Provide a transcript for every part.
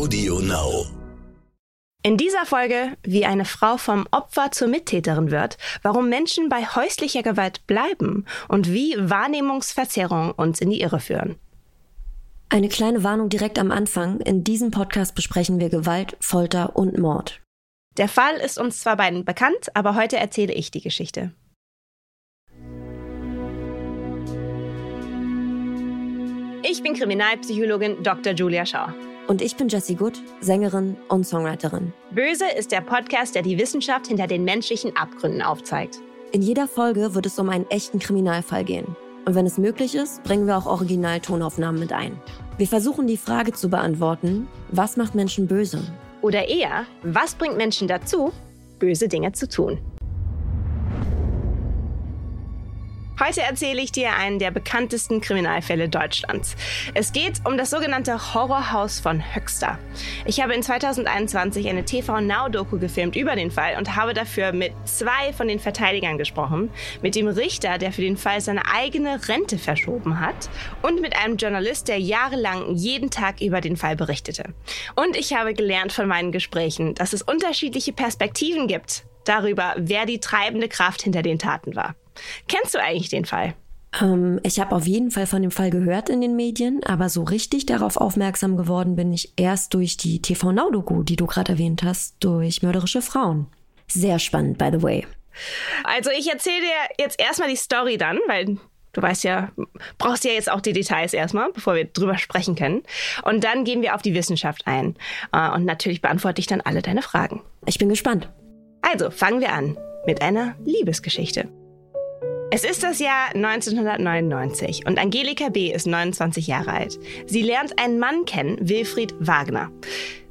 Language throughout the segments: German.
Audio Now. In dieser Folge, wie eine Frau vom Opfer zur Mittäterin wird, warum Menschen bei häuslicher Gewalt bleiben und wie Wahrnehmungsverzerrungen uns in die Irre führen. Eine kleine Warnung direkt am Anfang. In diesem Podcast besprechen wir Gewalt, Folter und Mord. Der Fall ist uns zwar beiden bekannt, aber heute erzähle ich die Geschichte. Ich bin Kriminalpsychologin Dr. Julia Shaw. Und ich bin Jessie Good, Sängerin und Songwriterin. Böse ist der Podcast, der die Wissenschaft hinter den menschlichen Abgründen aufzeigt. In jeder Folge wird es um einen echten Kriminalfall gehen. Und wenn es möglich ist, bringen wir auch Originaltonaufnahmen mit ein. Wir versuchen die Frage zu beantworten, was macht Menschen böse? Oder eher, was bringt Menschen dazu, böse Dinge zu tun? Heute erzähle ich dir einen der bekanntesten Kriminalfälle Deutschlands. Es geht um das sogenannte Horrorhaus von Höxter. Ich habe in 2021 eine TV Now Doku gefilmt über den Fall und habe dafür mit zwei von den Verteidigern gesprochen, mit dem Richter, der für den Fall seine eigene Rente verschoben hat und mit einem Journalist, der jahrelang jeden Tag über den Fall berichtete. Und ich habe gelernt von meinen Gesprächen, dass es unterschiedliche Perspektiven gibt darüber, wer die treibende Kraft hinter den Taten war. Kennst du eigentlich den Fall? Ähm, ich habe auf jeden Fall von dem Fall gehört in den Medien, aber so richtig darauf aufmerksam geworden bin ich erst durch die TV Now Doku, die du gerade erwähnt hast, durch mörderische Frauen. Sehr spannend, by the way. Also ich erzähle dir jetzt erstmal die Story dann, weil du weißt ja, brauchst ja jetzt auch die Details erstmal, bevor wir drüber sprechen können. Und dann gehen wir auf die Wissenschaft ein. Äh, und natürlich beantworte ich dann alle deine Fragen. Ich bin gespannt. Also fangen wir an mit einer Liebesgeschichte. Es ist das Jahr 1999 und Angelika B. ist 29 Jahre alt. Sie lernt einen Mann kennen, Wilfried Wagner.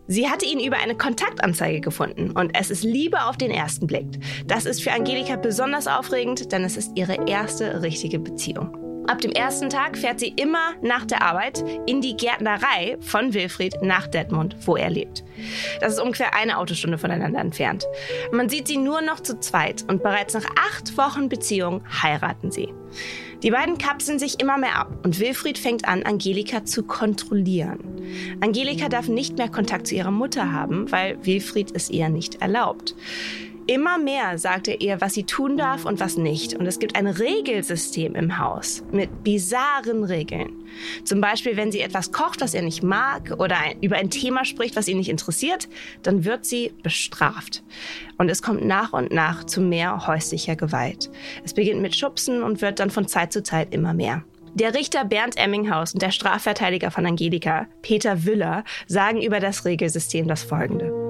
Sie hatte ihn über eine Kontaktanzeige gefunden und es ist Liebe auf den ersten Blick. Das ist für Angelika besonders aufregend, denn es ist ihre erste richtige Beziehung. Ab dem ersten Tag fährt sie immer nach der Arbeit in die Gärtnerei von Wilfried nach Detmund, wo er lebt. Das ist ungefähr eine Autostunde voneinander entfernt. Man sieht sie nur noch zu zweit und bereits nach acht Wochen Beziehung heiraten sie. Die beiden kapseln sich immer mehr ab und Wilfried fängt an, Angelika zu kontrollieren. Angelika darf nicht mehr Kontakt zu ihrer Mutter haben, weil Wilfried es ihr nicht erlaubt. Immer mehr sagt er ihr, was sie tun darf und was nicht. Und es gibt ein Regelsystem im Haus mit bizarren Regeln. Zum Beispiel, wenn sie etwas kocht, was er nicht mag oder über ein Thema spricht, was ihn nicht interessiert, dann wird sie bestraft. Und es kommt nach und nach zu mehr häuslicher Gewalt. Es beginnt mit Schubsen und wird dann von Zeit zu Zeit immer mehr. Der Richter Bernd Emminghaus und der Strafverteidiger von Angelika, Peter Wüller, sagen über das Regelsystem das Folgende.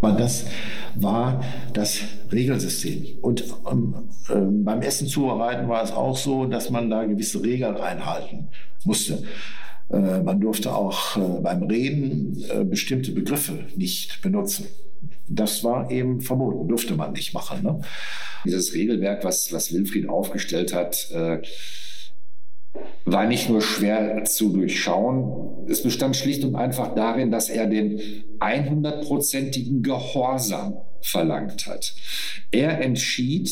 Aber das war das Regelsystem. Und ähm, äh, beim Essen zubereiten war es auch so, dass man da gewisse Regeln einhalten musste. Äh, man durfte auch äh, beim Reden äh, bestimmte Begriffe nicht benutzen. Das war eben verboten, durfte man nicht machen. Ne? Dieses Regelwerk, was, was Wilfried aufgestellt hat, äh, war nicht nur schwer zu durchschauen, es bestand schlicht und einfach darin, dass er den 100-prozentigen Gehorsam verlangt hat. Er entschied,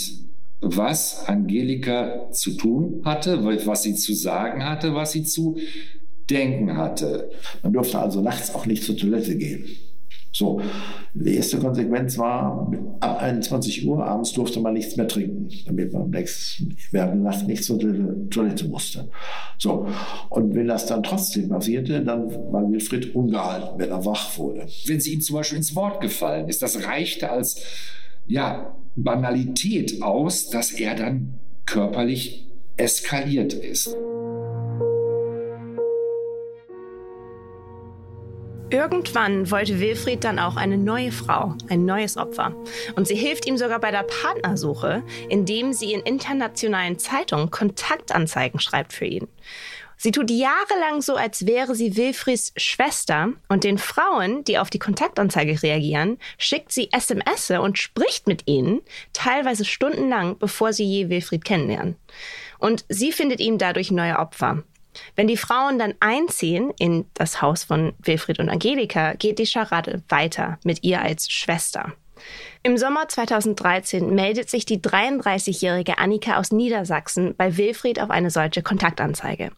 was Angelika zu tun hatte, was sie zu sagen hatte, was sie zu denken hatte. Man durfte also nachts auch nicht zur Toilette gehen. So, die erste Konsequenz war, ab 21 Uhr abends durfte man nichts mehr trinken, damit man nächsten, während Nacht nicht zur Toilette musste. So, und wenn das dann trotzdem passierte, dann war Wilfried ungehalten, wenn er wach wurde. Wenn sie ihm zum Beispiel ins Wort gefallen ist, das reichte als ja, Banalität aus, dass er dann körperlich eskaliert ist. Irgendwann wollte Wilfried dann auch eine neue Frau, ein neues Opfer. Und sie hilft ihm sogar bei der Partnersuche, indem sie in internationalen Zeitungen Kontaktanzeigen schreibt für ihn. Sie tut jahrelang so, als wäre sie Wilfrieds Schwester und den Frauen, die auf die Kontaktanzeige reagieren, schickt sie SMS und spricht mit ihnen, teilweise stundenlang, bevor sie je Wilfried kennenlernen. Und sie findet ihm dadurch neue Opfer. Wenn die Frauen dann einziehen in das Haus von Wilfried und Angelika, geht die Scharade weiter mit ihr als Schwester. Im Sommer 2013 meldet sich die 33-jährige Annika aus Niedersachsen bei Wilfried auf eine solche Kontaktanzeige.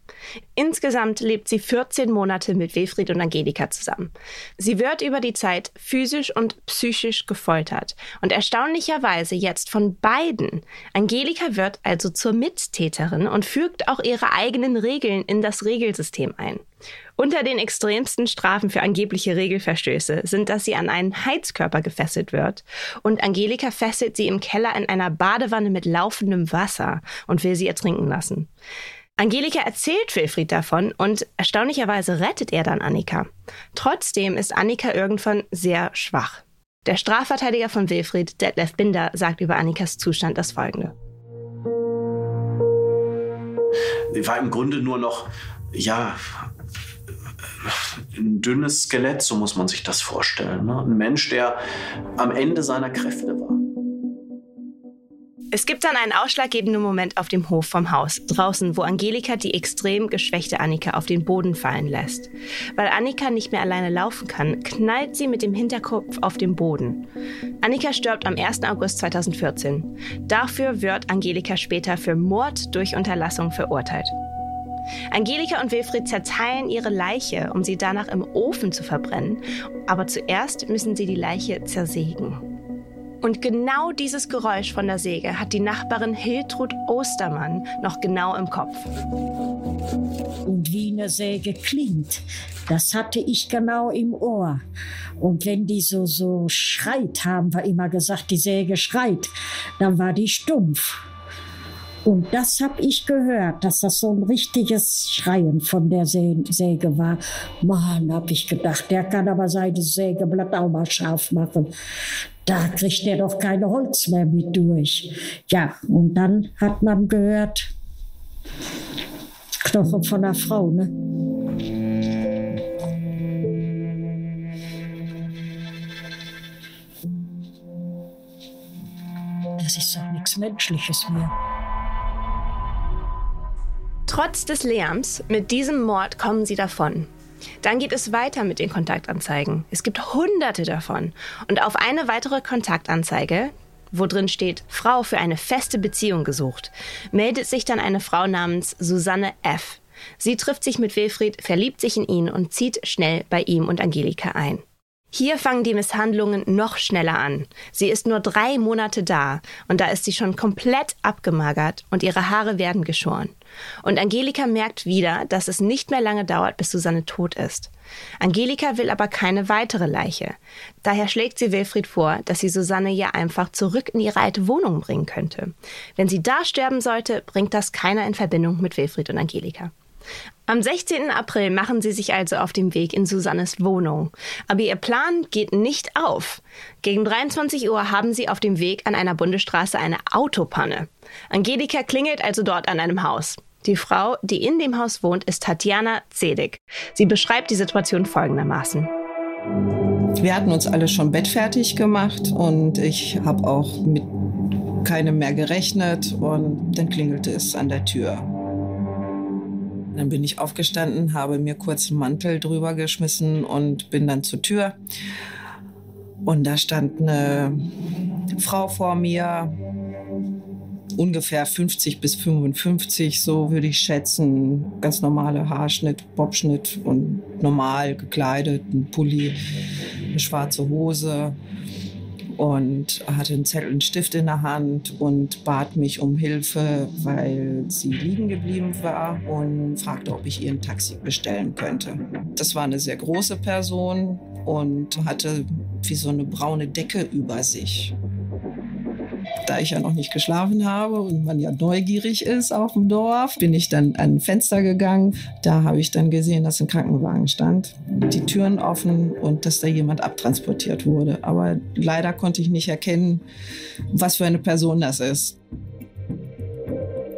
Insgesamt lebt sie 14 Monate mit Wilfried und Angelika zusammen. Sie wird über die Zeit physisch und psychisch gefoltert und erstaunlicherweise jetzt von beiden. Angelika wird also zur Mittäterin und fügt auch ihre eigenen Regeln in das Regelsystem ein. Unter den extremsten Strafen für angebliche Regelverstöße sind, dass sie an einen Heizkörper gefesselt wird und Angelika fesselt sie im Keller in einer Badewanne mit laufendem Wasser und will sie ertrinken lassen. Angelika erzählt Wilfried davon und erstaunlicherweise rettet er dann Annika. Trotzdem ist Annika irgendwann sehr schwach. Der Strafverteidiger von Wilfried, Detlef Binder, sagt über Annikas Zustand das folgende. Sie war im Grunde nur noch, ja, ein dünnes Skelett, so muss man sich das vorstellen. Ne? Ein Mensch, der am Ende seiner Kräfte war. Es gibt dann einen ausschlaggebenden Moment auf dem Hof vom Haus, draußen, wo Angelika die extrem geschwächte Annika auf den Boden fallen lässt. Weil Annika nicht mehr alleine laufen kann, knallt sie mit dem Hinterkopf auf den Boden. Annika stirbt am 1. August 2014. Dafür wird Angelika später für Mord durch Unterlassung verurteilt. Angelika und Wilfried zerteilen ihre Leiche, um sie danach im Ofen zu verbrennen. Aber zuerst müssen sie die Leiche zersägen. Und genau dieses Geräusch von der Säge hat die Nachbarin Hiltrud Ostermann noch genau im Kopf. Und wie eine Säge klingt, das hatte ich genau im Ohr. Und wenn die so, so schreit, haben wir immer gesagt, die Säge schreit, dann war die stumpf. Und das habe ich gehört, dass das so ein richtiges Schreien von der Säge war. Mann, habe ich gedacht, der kann aber seine Sägeblatt auch mal scharf machen. Da kriegt er doch keine Holz mehr mit durch. Ja, und dann hat man gehört, Knochen von einer Frau, ne? Das ist doch nichts Menschliches mehr. Trotz des Lärms, mit diesem Mord kommen sie davon. Dann geht es weiter mit den Kontaktanzeigen. Es gibt hunderte davon. Und auf eine weitere Kontaktanzeige, wo drin steht, Frau für eine feste Beziehung gesucht, meldet sich dann eine Frau namens Susanne F. Sie trifft sich mit Wilfried, verliebt sich in ihn und zieht schnell bei ihm und Angelika ein. Hier fangen die Misshandlungen noch schneller an. Sie ist nur drei Monate da und da ist sie schon komplett abgemagert und ihre Haare werden geschoren. Und Angelika merkt wieder, dass es nicht mehr lange dauert, bis Susanne tot ist. Angelika will aber keine weitere Leiche. Daher schlägt sie Wilfried vor, dass sie Susanne ja einfach zurück in ihre alte Wohnung bringen könnte. Wenn sie da sterben sollte, bringt das keiner in Verbindung mit Wilfried und Angelika. Am 16. April machen sie sich also auf den Weg in Susannes Wohnung. Aber ihr Plan geht nicht auf. Gegen 23 Uhr haben sie auf dem Weg an einer Bundesstraße eine Autopanne. Angelika klingelt also dort an einem Haus. Die Frau, die in dem Haus wohnt, ist Tatjana Zedig. Sie beschreibt die Situation folgendermaßen. Wir hatten uns alle schon bettfertig gemacht und ich habe auch mit keinem mehr gerechnet und dann klingelte es an der Tür. Dann bin ich aufgestanden, habe mir kurz einen Mantel drüber geschmissen und bin dann zur Tür. Und da stand eine Frau vor mir, ungefähr 50 bis 55, so würde ich schätzen. Ganz normale Haarschnitt, Bobschnitt und normal gekleidet, ein Pulli, eine schwarze Hose und hatte einen Zettel und Stift in der Hand und bat mich um Hilfe, weil sie liegen geblieben war und fragte, ob ich ihr ein Taxi bestellen könnte. Das war eine sehr große Person und hatte wie so eine braune Decke über sich da ich ja noch nicht geschlafen habe und man ja neugierig ist auf dem Dorf, bin ich dann an ein Fenster gegangen. Da habe ich dann gesehen, dass ein Krankenwagen stand, die Türen offen und dass da jemand abtransportiert wurde. Aber leider konnte ich nicht erkennen, was für eine Person das ist.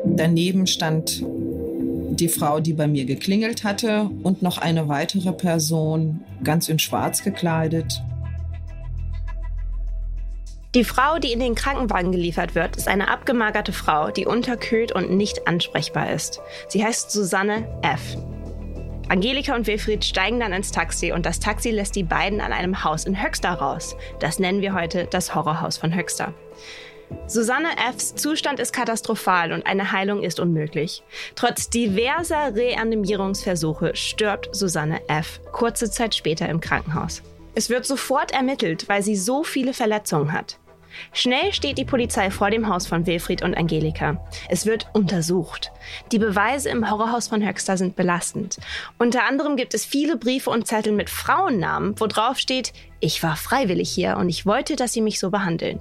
Daneben stand die Frau, die bei mir geklingelt hatte und noch eine weitere Person, ganz in Schwarz gekleidet. Die Frau, die in den Krankenwagen geliefert wird, ist eine abgemagerte Frau, die unterkühlt und nicht ansprechbar ist. Sie heißt Susanne F. Angelika und Wilfried steigen dann ins Taxi und das Taxi lässt die beiden an einem Haus in Höxter raus. Das nennen wir heute das Horrorhaus von Höxter. Susanne Fs Zustand ist katastrophal und eine Heilung ist unmöglich. Trotz diverser Reanimierungsversuche stirbt Susanne F. kurze Zeit später im Krankenhaus. Es wird sofort ermittelt, weil sie so viele Verletzungen hat. Schnell steht die Polizei vor dem Haus von Wilfried und Angelika. Es wird untersucht. Die Beweise im Horrorhaus von Höxter sind belastend. Unter anderem gibt es viele Briefe und Zettel mit Frauennamen, wo drauf steht, ich war freiwillig hier und ich wollte, dass sie mich so behandeln.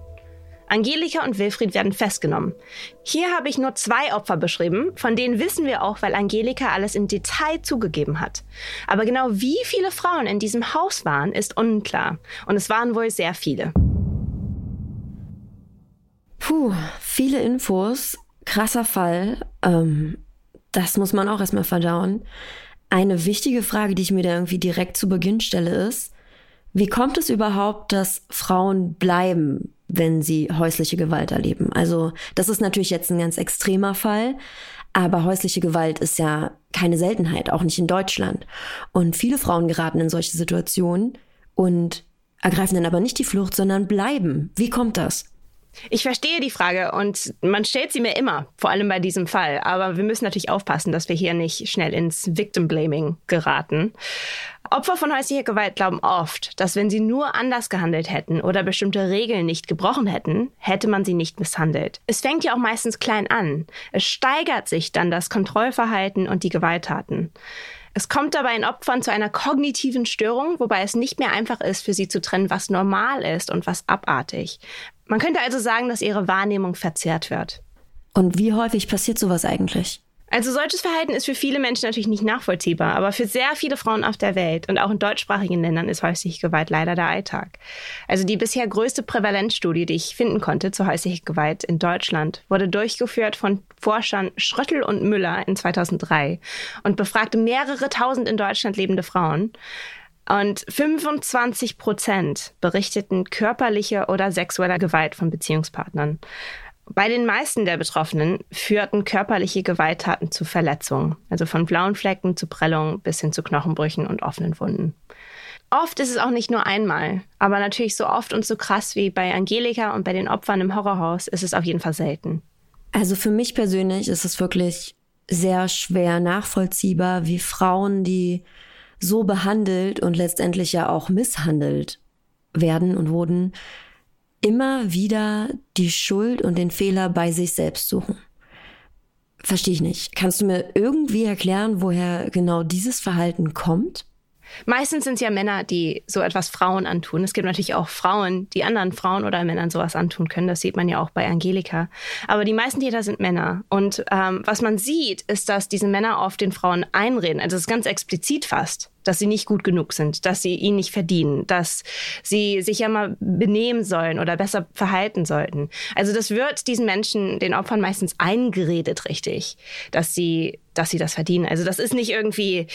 Angelika und Wilfried werden festgenommen. Hier habe ich nur zwei Opfer beschrieben, von denen wissen wir auch, weil Angelika alles im Detail zugegeben hat. Aber genau wie viele Frauen in diesem Haus waren, ist unklar. Und es waren wohl sehr viele. Puh, viele Infos, krasser Fall. Ähm, das muss man auch erstmal verdauen. Eine wichtige Frage, die ich mir da irgendwie direkt zu Beginn stelle, ist, wie kommt es überhaupt, dass Frauen bleiben, wenn sie häusliche Gewalt erleben? Also das ist natürlich jetzt ein ganz extremer Fall, aber häusliche Gewalt ist ja keine Seltenheit, auch nicht in Deutschland. Und viele Frauen geraten in solche Situationen und ergreifen dann aber nicht die Flucht, sondern bleiben. Wie kommt das? Ich verstehe die Frage und man stellt sie mir immer, vor allem bei diesem Fall. Aber wir müssen natürlich aufpassen, dass wir hier nicht schnell ins Victim Blaming geraten. Opfer von häuslicher Gewalt glauben oft, dass wenn sie nur anders gehandelt hätten oder bestimmte Regeln nicht gebrochen hätten, hätte man sie nicht misshandelt. Es fängt ja auch meistens klein an. Es steigert sich dann das Kontrollverhalten und die Gewalttaten. Es kommt dabei in Opfern zu einer kognitiven Störung, wobei es nicht mehr einfach ist, für sie zu trennen, was normal ist und was abartig. Man könnte also sagen, dass ihre Wahrnehmung verzerrt wird. Und wie häufig passiert sowas eigentlich? Also solches Verhalten ist für viele Menschen natürlich nicht nachvollziehbar, aber für sehr viele Frauen auf der Welt und auch in deutschsprachigen Ländern ist häusliche Gewalt leider der Alltag. Also die bisher größte Prävalenzstudie, die ich finden konnte zur häuslichen Gewalt in Deutschland, wurde durchgeführt von Forschern Schröttel und Müller in 2003 und befragte mehrere tausend in Deutschland lebende Frauen. Und 25 Prozent berichteten körperliche oder sexuelle Gewalt von Beziehungspartnern. Bei den meisten der Betroffenen führten körperliche Gewalttaten zu Verletzungen, also von blauen Flecken zu Prellungen bis hin zu Knochenbrüchen und offenen Wunden. Oft ist es auch nicht nur einmal, aber natürlich so oft und so krass wie bei Angelika und bei den Opfern im Horrorhaus ist es auf jeden Fall selten. Also für mich persönlich ist es wirklich sehr schwer nachvollziehbar, wie Frauen, die so behandelt und letztendlich ja auch misshandelt werden und wurden, immer wieder die Schuld und den Fehler bei sich selbst suchen. Verstehe ich nicht. Kannst du mir irgendwie erklären, woher genau dieses Verhalten kommt? Meistens sind es ja Männer, die so etwas Frauen antun. Es gibt natürlich auch Frauen, die anderen Frauen oder Männern sowas antun können. Das sieht man ja auch bei Angelika. Aber die meisten Täter sind Männer. Und ähm, was man sieht, ist, dass diese Männer oft den Frauen einreden. Also es ist ganz explizit fast dass sie nicht gut genug sind, dass sie ihn nicht verdienen, dass sie sich ja mal benehmen sollen oder besser verhalten sollten. Also das wird diesen Menschen, den Opfern meistens eingeredet, richtig, dass sie, dass sie das verdienen. Also das ist nicht irgendwie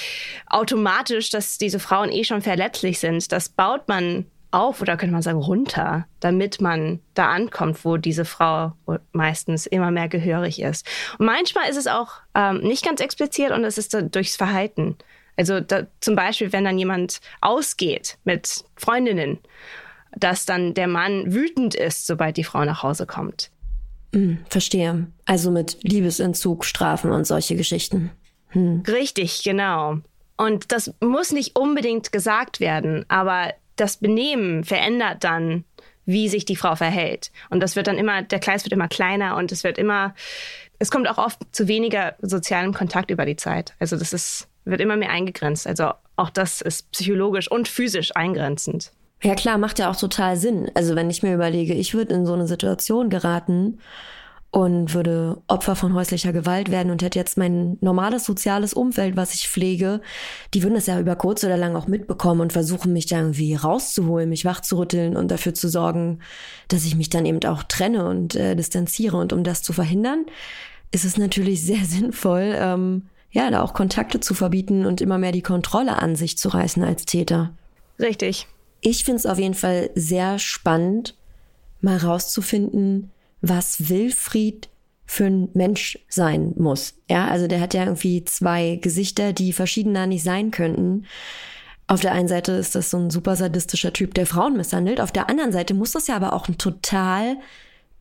automatisch, dass diese Frauen eh schon verletzlich sind. Das baut man auf oder könnte man sagen runter, damit man da ankommt, wo diese Frau meistens immer mehr gehörig ist. Und manchmal ist es auch ähm, nicht ganz explizit und es ist durchs Verhalten. Also da, zum Beispiel, wenn dann jemand ausgeht mit Freundinnen, dass dann der Mann wütend ist, sobald die Frau nach Hause kommt. Hm, verstehe. Also mit Liebesentzug, Strafen und solche Geschichten. Hm. Richtig, genau. Und das muss nicht unbedingt gesagt werden, aber das Benehmen verändert dann, wie sich die Frau verhält. Und das wird dann immer, der Kreis wird immer kleiner und es wird immer, es kommt auch oft zu weniger sozialem Kontakt über die Zeit. Also das ist wird immer mehr eingegrenzt. Also auch das ist psychologisch und physisch eingrenzend. Ja klar, macht ja auch total Sinn. Also wenn ich mir überlege, ich würde in so eine Situation geraten und würde Opfer von häuslicher Gewalt werden und hätte jetzt mein normales soziales Umfeld, was ich pflege, die würden das ja über kurz oder lang auch mitbekommen und versuchen, mich da irgendwie rauszuholen, mich wachzurütteln und dafür zu sorgen, dass ich mich dann eben auch trenne und äh, distanziere. Und um das zu verhindern, ist es natürlich sehr sinnvoll, ähm, ja, da auch Kontakte zu verbieten und immer mehr die Kontrolle an sich zu reißen als Täter. Richtig. Ich finde es auf jeden Fall sehr spannend, mal rauszufinden, was Wilfried für ein Mensch sein muss. Ja, also der hat ja irgendwie zwei Gesichter, die verschiedener nicht sein könnten. Auf der einen Seite ist das so ein super sadistischer Typ, der Frauen misshandelt. Auf der anderen Seite muss das ja aber auch ein total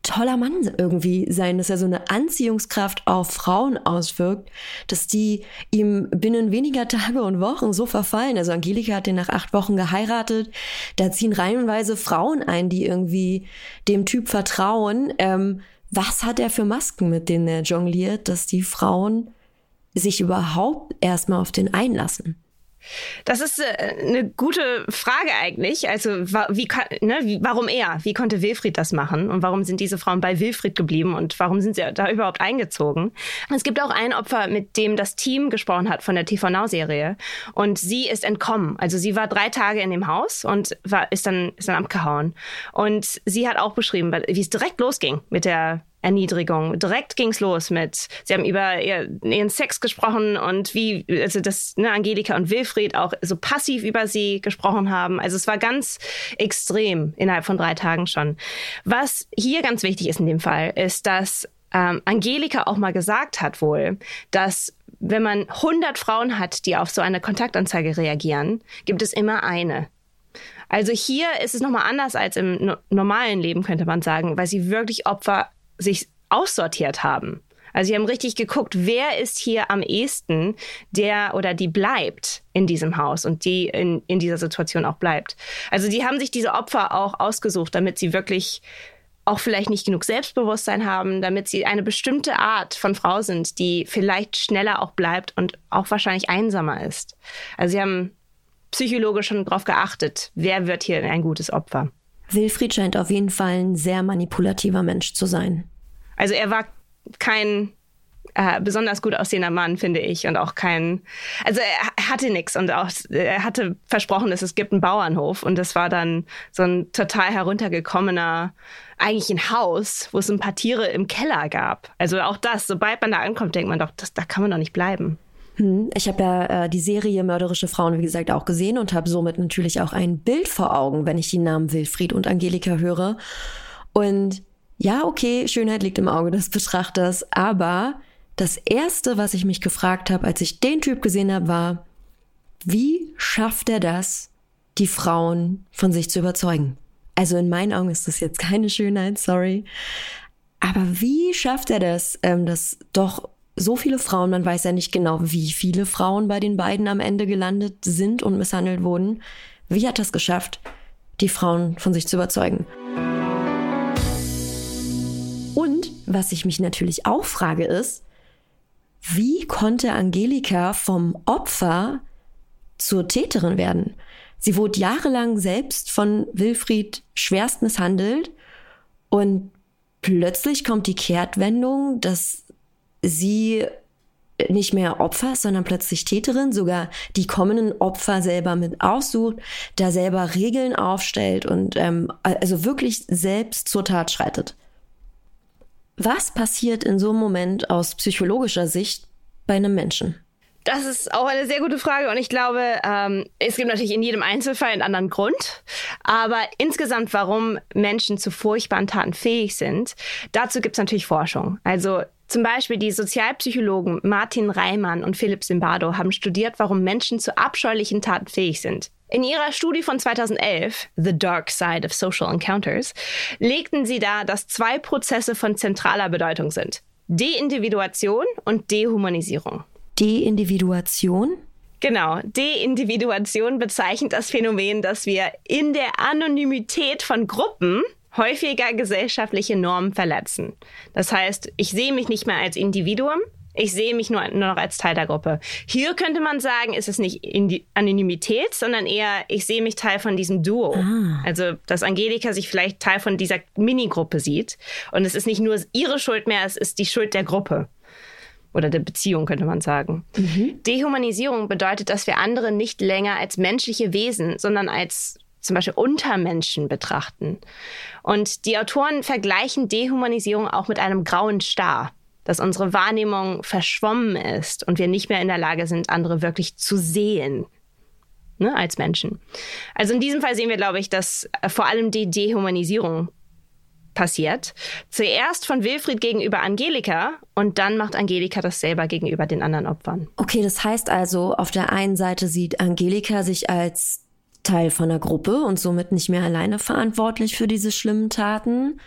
toller Mann irgendwie sein, dass er so eine Anziehungskraft auf Frauen auswirkt, dass die ihm binnen weniger Tage und Wochen so verfallen. Also Angelika hat den nach acht Wochen geheiratet. Da ziehen reihenweise Frauen ein, die irgendwie dem Typ vertrauen. Ähm, was hat er für Masken, mit denen er jongliert, dass die Frauen sich überhaupt erstmal auf den einlassen? Das ist äh, eine gute Frage eigentlich. Also wie, ne, warum er? Wie konnte Wilfried das machen? Und warum sind diese Frauen bei Wilfried geblieben? Und warum sind sie da überhaupt eingezogen? Es gibt auch ein Opfer, mit dem das Team gesprochen hat von der TV Now Serie. Und sie ist entkommen. Also sie war drei Tage in dem Haus und war, ist dann, ist dann abgehauen. Und sie hat auch beschrieben, wie es direkt losging mit der Erniedrigung. Direkt ging's los mit, sie haben über ihren Sex gesprochen und wie, also das, ne, Angelika und Wilfried auch so passiv über sie gesprochen haben. Also es war ganz extrem innerhalb von drei Tagen schon. Was hier ganz wichtig ist in dem Fall, ist, dass ähm, Angelika auch mal gesagt hat wohl, dass wenn man 100 Frauen hat, die auf so eine Kontaktanzeige reagieren, gibt es immer eine, also hier ist es nochmal anders als im normalen Leben, könnte man sagen, weil sie wirklich Opfer sich aussortiert haben. Also sie haben richtig geguckt, wer ist hier am ehesten, der oder die bleibt in diesem Haus und die in, in dieser Situation auch bleibt. Also die haben sich diese Opfer auch ausgesucht, damit sie wirklich auch vielleicht nicht genug Selbstbewusstsein haben, damit sie eine bestimmte Art von Frau sind, die vielleicht schneller auch bleibt und auch wahrscheinlich einsamer ist. Also sie haben psychologisch schon darauf geachtet, wer wird hier ein gutes Opfer. Wilfried scheint auf jeden Fall ein sehr manipulativer Mensch zu sein. Also er war kein äh, besonders gut aussehender Mann, finde ich, und auch kein, also er hatte nichts und auch er hatte versprochen, dass es gibt einen Bauernhof und das war dann so ein total heruntergekommener, eigentlich ein Haus, wo es ein paar Tiere im Keller gab. Also auch das, sobald man da ankommt, denkt man doch, das, da kann man doch nicht bleiben. Hm, ich habe ja äh, die Serie Mörderische Frauen, wie gesagt, auch gesehen und habe somit natürlich auch ein Bild vor Augen, wenn ich die Namen Wilfried und Angelika höre. Und ja, okay, Schönheit liegt im Auge des Betrachters, aber das Erste, was ich mich gefragt habe, als ich den Typ gesehen habe, war, wie schafft er das, die Frauen von sich zu überzeugen? Also in meinen Augen ist das jetzt keine Schönheit, sorry. Aber wie schafft er das, ähm, dass doch so viele Frauen, man weiß ja nicht genau, wie viele Frauen bei den beiden am Ende gelandet sind und misshandelt wurden. Wie hat das geschafft, die Frauen von sich zu überzeugen? Und was ich mich natürlich auch frage ist, wie konnte Angelika vom Opfer zur Täterin werden? Sie wurde jahrelang selbst von Wilfried schwerst misshandelt und plötzlich kommt die Kehrtwendung, dass sie nicht mehr Opfer, sondern plötzlich Täterin, sogar die kommenden Opfer selber mit aussucht, da selber Regeln aufstellt und ähm, also wirklich selbst zur Tat schreitet. Was passiert in so einem Moment aus psychologischer Sicht bei einem Menschen? Das ist auch eine sehr gute Frage und ich glaube, ähm, es gibt natürlich in jedem Einzelfall einen anderen Grund, aber insgesamt, warum Menschen zu furchtbaren Taten fähig sind, dazu gibt es natürlich Forschung. Also zum Beispiel die Sozialpsychologen Martin Reimann und Philipp Zimbardo haben studiert, warum Menschen zu abscheulichen Taten fähig sind. In ihrer Studie von 2011, The Dark Side of Social Encounters, legten sie dar, dass zwei Prozesse von zentraler Bedeutung sind. Deindividuation und Dehumanisierung. Deindividuation? Genau, Deindividuation bezeichnet das Phänomen, dass wir in der Anonymität von Gruppen häufiger gesellschaftliche Normen verletzen. Das heißt, ich sehe mich nicht mehr als Individuum, ich sehe mich nur, nur noch als Teil der Gruppe. Hier könnte man sagen, ist es nicht Anonymität, sondern eher, ich sehe mich Teil von diesem Duo. Ah. Also, dass Angelika sich vielleicht Teil von dieser Minigruppe sieht. Und es ist nicht nur ihre Schuld mehr, es ist die Schuld der Gruppe. Oder der Beziehung, könnte man sagen. Mhm. Dehumanisierung bedeutet, dass wir andere nicht länger als menschliche Wesen, sondern als zum Beispiel Untermenschen betrachten. Und die Autoren vergleichen Dehumanisierung auch mit einem grauen Star, dass unsere Wahrnehmung verschwommen ist und wir nicht mehr in der Lage sind, andere wirklich zu sehen. Ne, als Menschen. Also in diesem Fall sehen wir, glaube ich, dass äh, vor allem die Dehumanisierung passiert. Zuerst von Wilfried gegenüber Angelika und dann macht Angelika das selber gegenüber den anderen Opfern. Okay, das heißt also, auf der einen Seite sieht Angelika sich als Teil von der Gruppe und somit nicht mehr alleine verantwortlich für diese schlimmen Taten.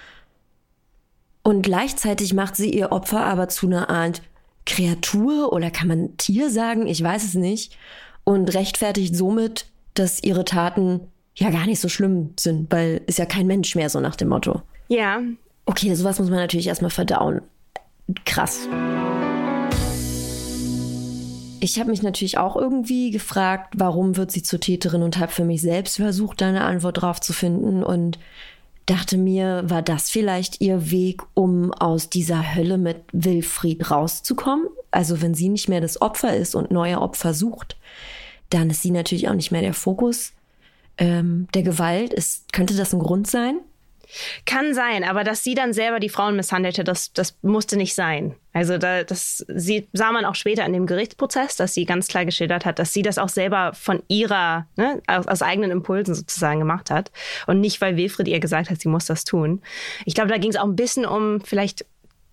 Und gleichzeitig macht sie ihr Opfer aber zu einer Art Kreatur oder kann man Tier sagen? Ich weiß es nicht. Und rechtfertigt somit, dass ihre Taten ja gar nicht so schlimm sind, weil ist ja kein Mensch mehr so nach dem Motto. Ja. Okay, sowas muss man natürlich erstmal verdauen. Krass. Ich habe mich natürlich auch irgendwie gefragt, warum wird sie zur Täterin und habe für mich selbst versucht, da eine Antwort drauf zu finden und dachte mir, war das vielleicht ihr Weg, um aus dieser Hölle mit Wilfried rauszukommen? Also wenn sie nicht mehr das Opfer ist und neue Opfer sucht, dann ist sie natürlich auch nicht mehr der Fokus ähm, der Gewalt. Ist, könnte das ein Grund sein? Kann sein, aber dass sie dann selber die Frauen misshandelte, das, das musste nicht sein. Also da, das sie, sah man auch später in dem Gerichtsprozess, dass sie ganz klar geschildert hat, dass sie das auch selber von ihrer, ne, aus, aus eigenen Impulsen sozusagen gemacht hat und nicht, weil Wilfried ihr gesagt hat, sie muss das tun. Ich glaube, da ging es auch ein bisschen um vielleicht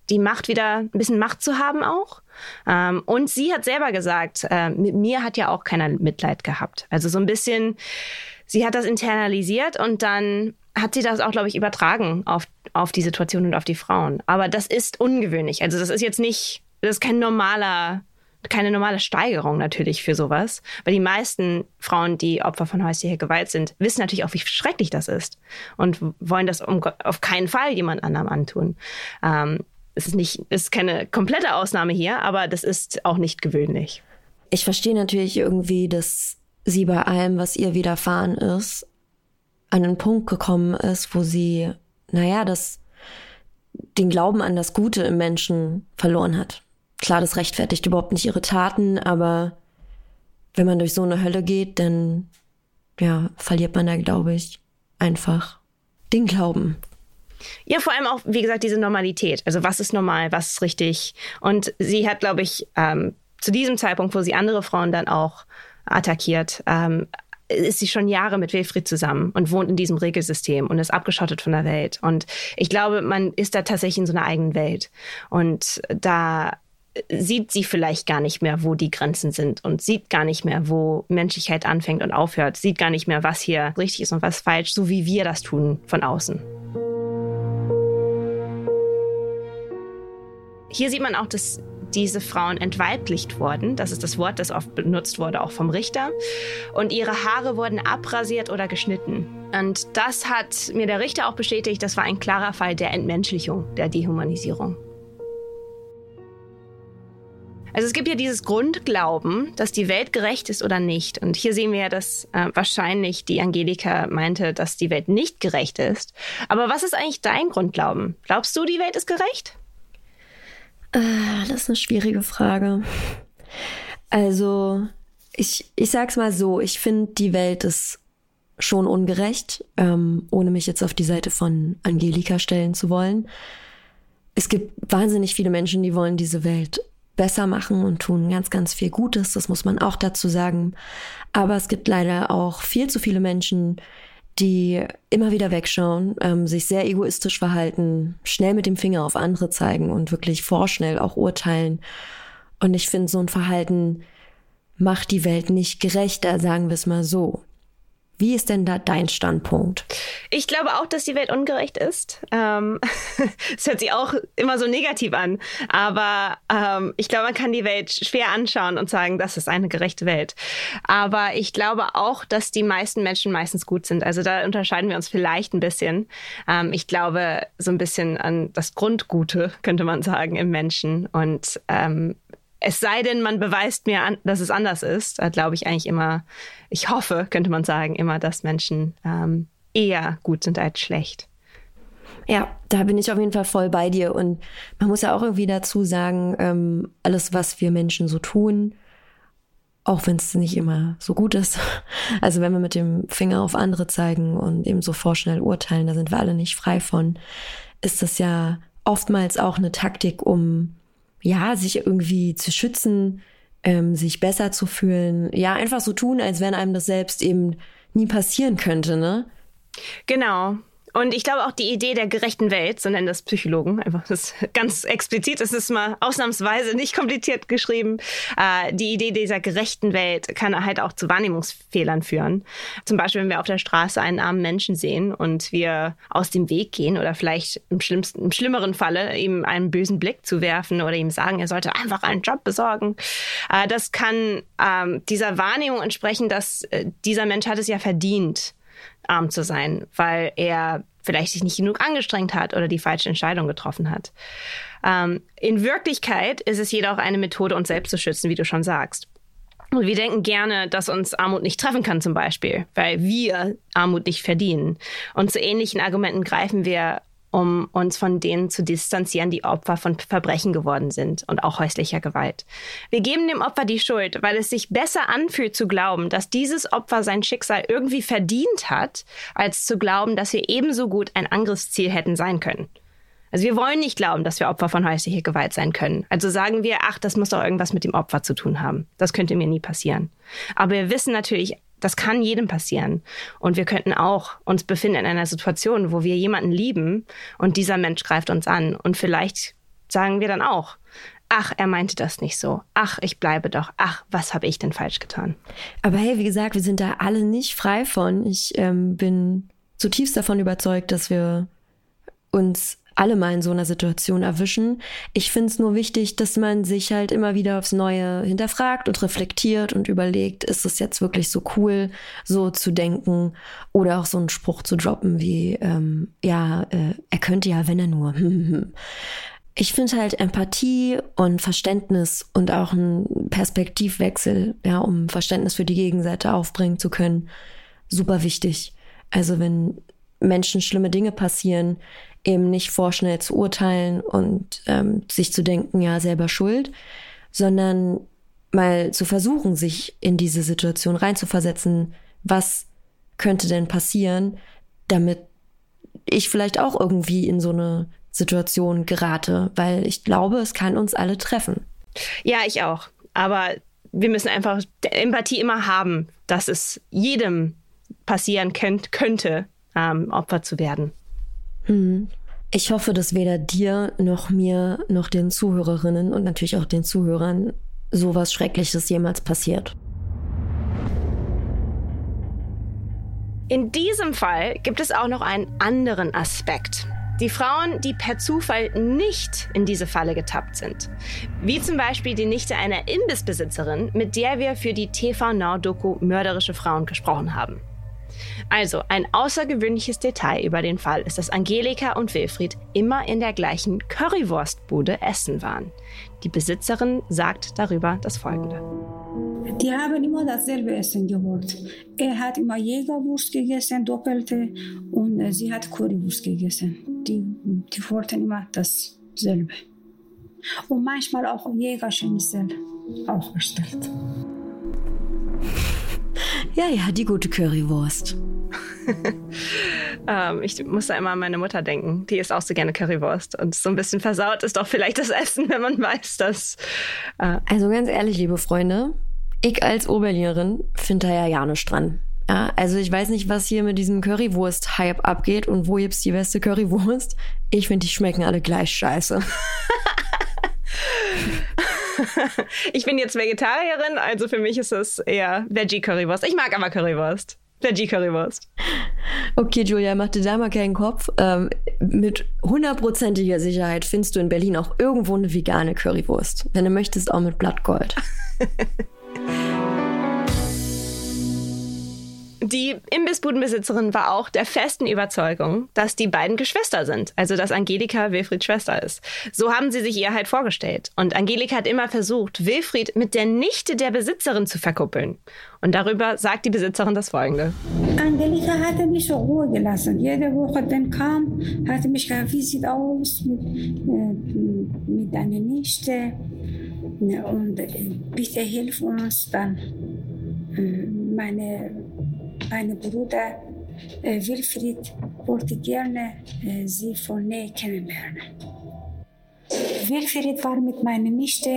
die Macht wieder, ein bisschen Macht zu haben auch. Ähm, und sie hat selber gesagt, äh, mit mir hat ja auch keiner Mitleid gehabt. Also so ein bisschen, sie hat das internalisiert und dann hat sie das auch, glaube ich, übertragen auf, auf die Situation und auf die Frauen. Aber das ist ungewöhnlich. Also das ist jetzt nicht, das ist kein normaler, keine normale Steigerung natürlich für sowas. Weil die meisten Frauen, die Opfer von häuslicher Gewalt sind, wissen natürlich auch, wie schrecklich das ist. Und wollen das um, auf keinen Fall jemand anderem antun. Ähm, es ist nicht, ist keine komplette Ausnahme hier, aber das ist auch nicht gewöhnlich. Ich verstehe natürlich irgendwie, dass sie bei allem, was ihr widerfahren ist, an einen Punkt gekommen ist, wo sie, naja, das, den Glauben an das Gute im Menschen verloren hat. Klar, das rechtfertigt überhaupt nicht ihre Taten, aber wenn man durch so eine Hölle geht, dann, ja, verliert man da, glaube ich, einfach den Glauben. Ja, vor allem auch, wie gesagt, diese Normalität. Also was ist normal, was ist richtig. Und sie hat, glaube ich, ähm, zu diesem Zeitpunkt, wo sie andere Frauen dann auch attackiert, ähm, ist sie schon Jahre mit Wilfried zusammen und wohnt in diesem Regelsystem und ist abgeschottet von der Welt. Und ich glaube, man ist da tatsächlich in so einer eigenen Welt. Und da sieht sie vielleicht gar nicht mehr, wo die Grenzen sind und sieht gar nicht mehr, wo Menschlichkeit anfängt und aufhört, sieht gar nicht mehr, was hier richtig ist und was falsch, so wie wir das tun von außen. Hier sieht man auch, dass diese Frauen entweiblicht wurden. Das ist das Wort, das oft benutzt wurde, auch vom Richter. Und ihre Haare wurden abrasiert oder geschnitten. Und das hat mir der Richter auch bestätigt, das war ein klarer Fall der Entmenschlichung, der Dehumanisierung. Also es gibt ja dieses Grundglauben, dass die Welt gerecht ist oder nicht. Und hier sehen wir ja, dass äh, wahrscheinlich die Angelika meinte, dass die Welt nicht gerecht ist. Aber was ist eigentlich dein Grundglauben? Glaubst du, die Welt ist gerecht? Ah, das ist eine schwierige Frage. Also, ich, ich sag's mal so, ich finde, die Welt ist schon ungerecht, ähm, ohne mich jetzt auf die Seite von Angelika stellen zu wollen. Es gibt wahnsinnig viele Menschen, die wollen diese Welt besser machen und tun ganz, ganz viel Gutes. Das muss man auch dazu sagen. Aber es gibt leider auch viel zu viele Menschen, die immer wieder wegschauen, ähm, sich sehr egoistisch verhalten, schnell mit dem Finger auf andere zeigen und wirklich vorschnell auch urteilen. Und ich finde, so ein Verhalten macht die Welt nicht gerechter, sagen wir es mal so. Wie ist denn da dein Standpunkt? Ich glaube auch, dass die Welt ungerecht ist. Ähm, es hört sich auch immer so negativ an, aber ähm, ich glaube, man kann die Welt schwer anschauen und sagen, das ist eine gerechte Welt. Aber ich glaube auch, dass die meisten Menschen meistens gut sind. Also da unterscheiden wir uns vielleicht ein bisschen. Ähm, ich glaube so ein bisschen an das Grundgute, könnte man sagen, im Menschen. Und ähm, es sei denn, man beweist mir, an, dass es anders ist, da glaube ich eigentlich immer, ich hoffe, könnte man sagen, immer, dass Menschen ähm, eher gut sind als schlecht. Ja, da bin ich auf jeden Fall voll bei dir. Und man muss ja auch irgendwie dazu sagen, ähm, alles, was wir Menschen so tun, auch wenn es nicht immer so gut ist. Also wenn wir mit dem Finger auf andere zeigen und eben so vorschnell urteilen, da sind wir alle nicht frei von, ist das ja oftmals auch eine Taktik, um ja, sich irgendwie zu schützen, ähm, sich besser zu fühlen. Ja, einfach so tun, als wenn einem das selbst eben nie passieren könnte, ne? Genau. Und ich glaube auch die Idee der gerechten Welt, so nennen das Psychologen, einfach das ist ganz explizit, es ist mal ausnahmsweise nicht kompliziert geschrieben. Äh, die Idee dieser gerechten Welt kann halt auch zu Wahrnehmungsfehlern führen. Zum Beispiel, wenn wir auf der Straße einen armen Menschen sehen und wir aus dem Weg gehen oder vielleicht im, schlimmsten, im schlimmeren Falle ihm einen bösen Blick zu werfen oder ihm sagen, er sollte einfach einen Job besorgen. Äh, das kann ähm, dieser Wahrnehmung entsprechen, dass äh, dieser Mensch hat es ja verdient, arm zu sein, weil er vielleicht sich nicht genug angestrengt hat oder die falsche Entscheidung getroffen hat. Ähm, in Wirklichkeit ist es jedoch eine Methode, uns selbst zu schützen, wie du schon sagst. Und wir denken gerne, dass uns Armut nicht treffen kann zum Beispiel, weil wir Armut nicht verdienen. Und zu ähnlichen Argumenten greifen wir um uns von denen zu distanzieren, die Opfer von Verbrechen geworden sind und auch häuslicher Gewalt. Wir geben dem Opfer die Schuld, weil es sich besser anfühlt zu glauben, dass dieses Opfer sein Schicksal irgendwie verdient hat, als zu glauben, dass wir ebenso gut ein Angriffsziel hätten sein können. Also wir wollen nicht glauben, dass wir Opfer von häuslicher Gewalt sein können. Also sagen wir, ach, das muss doch irgendwas mit dem Opfer zu tun haben. Das könnte mir nie passieren. Aber wir wissen natürlich das kann jedem passieren. Und wir könnten auch uns befinden in einer Situation, wo wir jemanden lieben und dieser Mensch greift uns an. Und vielleicht sagen wir dann auch, ach, er meinte das nicht so. Ach, ich bleibe doch. Ach, was habe ich denn falsch getan? Aber hey, wie gesagt, wir sind da alle nicht frei von. Ich ähm, bin zutiefst davon überzeugt, dass wir uns alle mal in so einer Situation erwischen. Ich finde es nur wichtig, dass man sich halt immer wieder aufs Neue hinterfragt und reflektiert und überlegt, ist es jetzt wirklich so cool, so zu denken oder auch so einen Spruch zu droppen wie, ähm, ja, äh, er könnte ja, wenn er nur. Ich finde halt Empathie und Verständnis und auch einen Perspektivwechsel, ja, um Verständnis für die Gegenseite aufbringen zu können, super wichtig. Also wenn Menschen schlimme Dinge passieren, eben nicht vorschnell zu urteilen und ähm, sich zu denken, ja, selber schuld, sondern mal zu versuchen, sich in diese Situation reinzuversetzen, was könnte denn passieren, damit ich vielleicht auch irgendwie in so eine Situation gerate, weil ich glaube, es kann uns alle treffen. Ja, ich auch. Aber wir müssen einfach Empathie immer haben, dass es jedem passieren könnt, könnte, ähm, Opfer zu werden. Hm. Ich hoffe, dass weder dir noch mir noch den Zuhörerinnen und natürlich auch den Zuhörern sowas Schreckliches jemals passiert. In diesem Fall gibt es auch noch einen anderen Aspekt. Die Frauen, die per Zufall nicht in diese Falle getappt sind. Wie zum Beispiel die Nichte einer Imbissbesitzerin, mit der wir für die TV Now Doku Mörderische Frauen gesprochen haben. Also, ein außergewöhnliches Detail über den Fall ist, dass Angelika und Wilfried immer in der gleichen Currywurstbude essen waren. Die Besitzerin sagt darüber das Folgende. Die haben immer dasselbe Essen geholt. Er hat immer Jägerwurst gegessen, doppelte, und sie hat Currywurst gegessen. Die, die wollten immer dasselbe. Und manchmal auch Jägerschnitzel auch bestellt. Ja, ja, die gute Currywurst. ähm, ich muss da immer an meine Mutter denken. Die isst auch so gerne Currywurst. Und so ein bisschen versaut ist doch vielleicht das Essen, wenn man weiß, dass. Äh also ganz ehrlich, liebe Freunde, ich als Oberlehrerin finde da ja ja nichts dran. Ja, also ich weiß nicht, was hier mit diesem Currywurst-Hype abgeht und wo gibt's die beste Currywurst. Ich finde, die schmecken alle gleich scheiße. ich bin jetzt Vegetarierin, also für mich ist es eher Veggie-Currywurst. Ich mag aber Currywurst. Veggie-Currywurst. Okay, Julia, mach dir da mal keinen Kopf. Ähm, mit hundertprozentiger Sicherheit findest du in Berlin auch irgendwo eine vegane Currywurst. Wenn du möchtest, auch mit Blattgold. Die Imbissbudenbesitzerin war auch der festen Überzeugung, dass die beiden Geschwister sind, also dass Angelika Wilfrieds Schwester ist. So haben sie sich ihr halt vorgestellt. Und Angelika hat immer versucht, Wilfried mit der Nichte der Besitzerin zu verkuppeln. Und darüber sagt die Besitzerin das Folgende. Angelika hatte mich so Ruhe gelassen. Jede Woche dann kam, hatte mich gefragt, wie sieht aus mit, äh, mit deiner Nichte? Und äh, bitte hilf uns dann. Äh, meine mein Bruder äh, Wilfried wollte gerne äh, sie von näher kennenlernen. Wilfried war mit meiner Nichte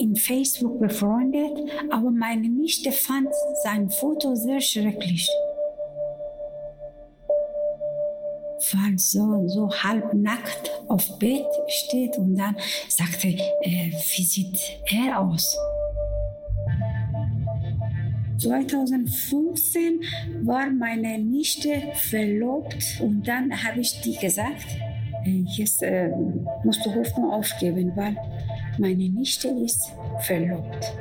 in Facebook befreundet, aber meine Nichte fand sein Foto sehr schrecklich. war so, so halbnackt auf Bett steht und dann sagte, äh, wie sieht er aus? 2015 war meine Nichte verlobt und dann habe ich die gesagt, äh, jetzt äh, musst du Hoffnung aufgeben, weil meine Nichte ist verlobt.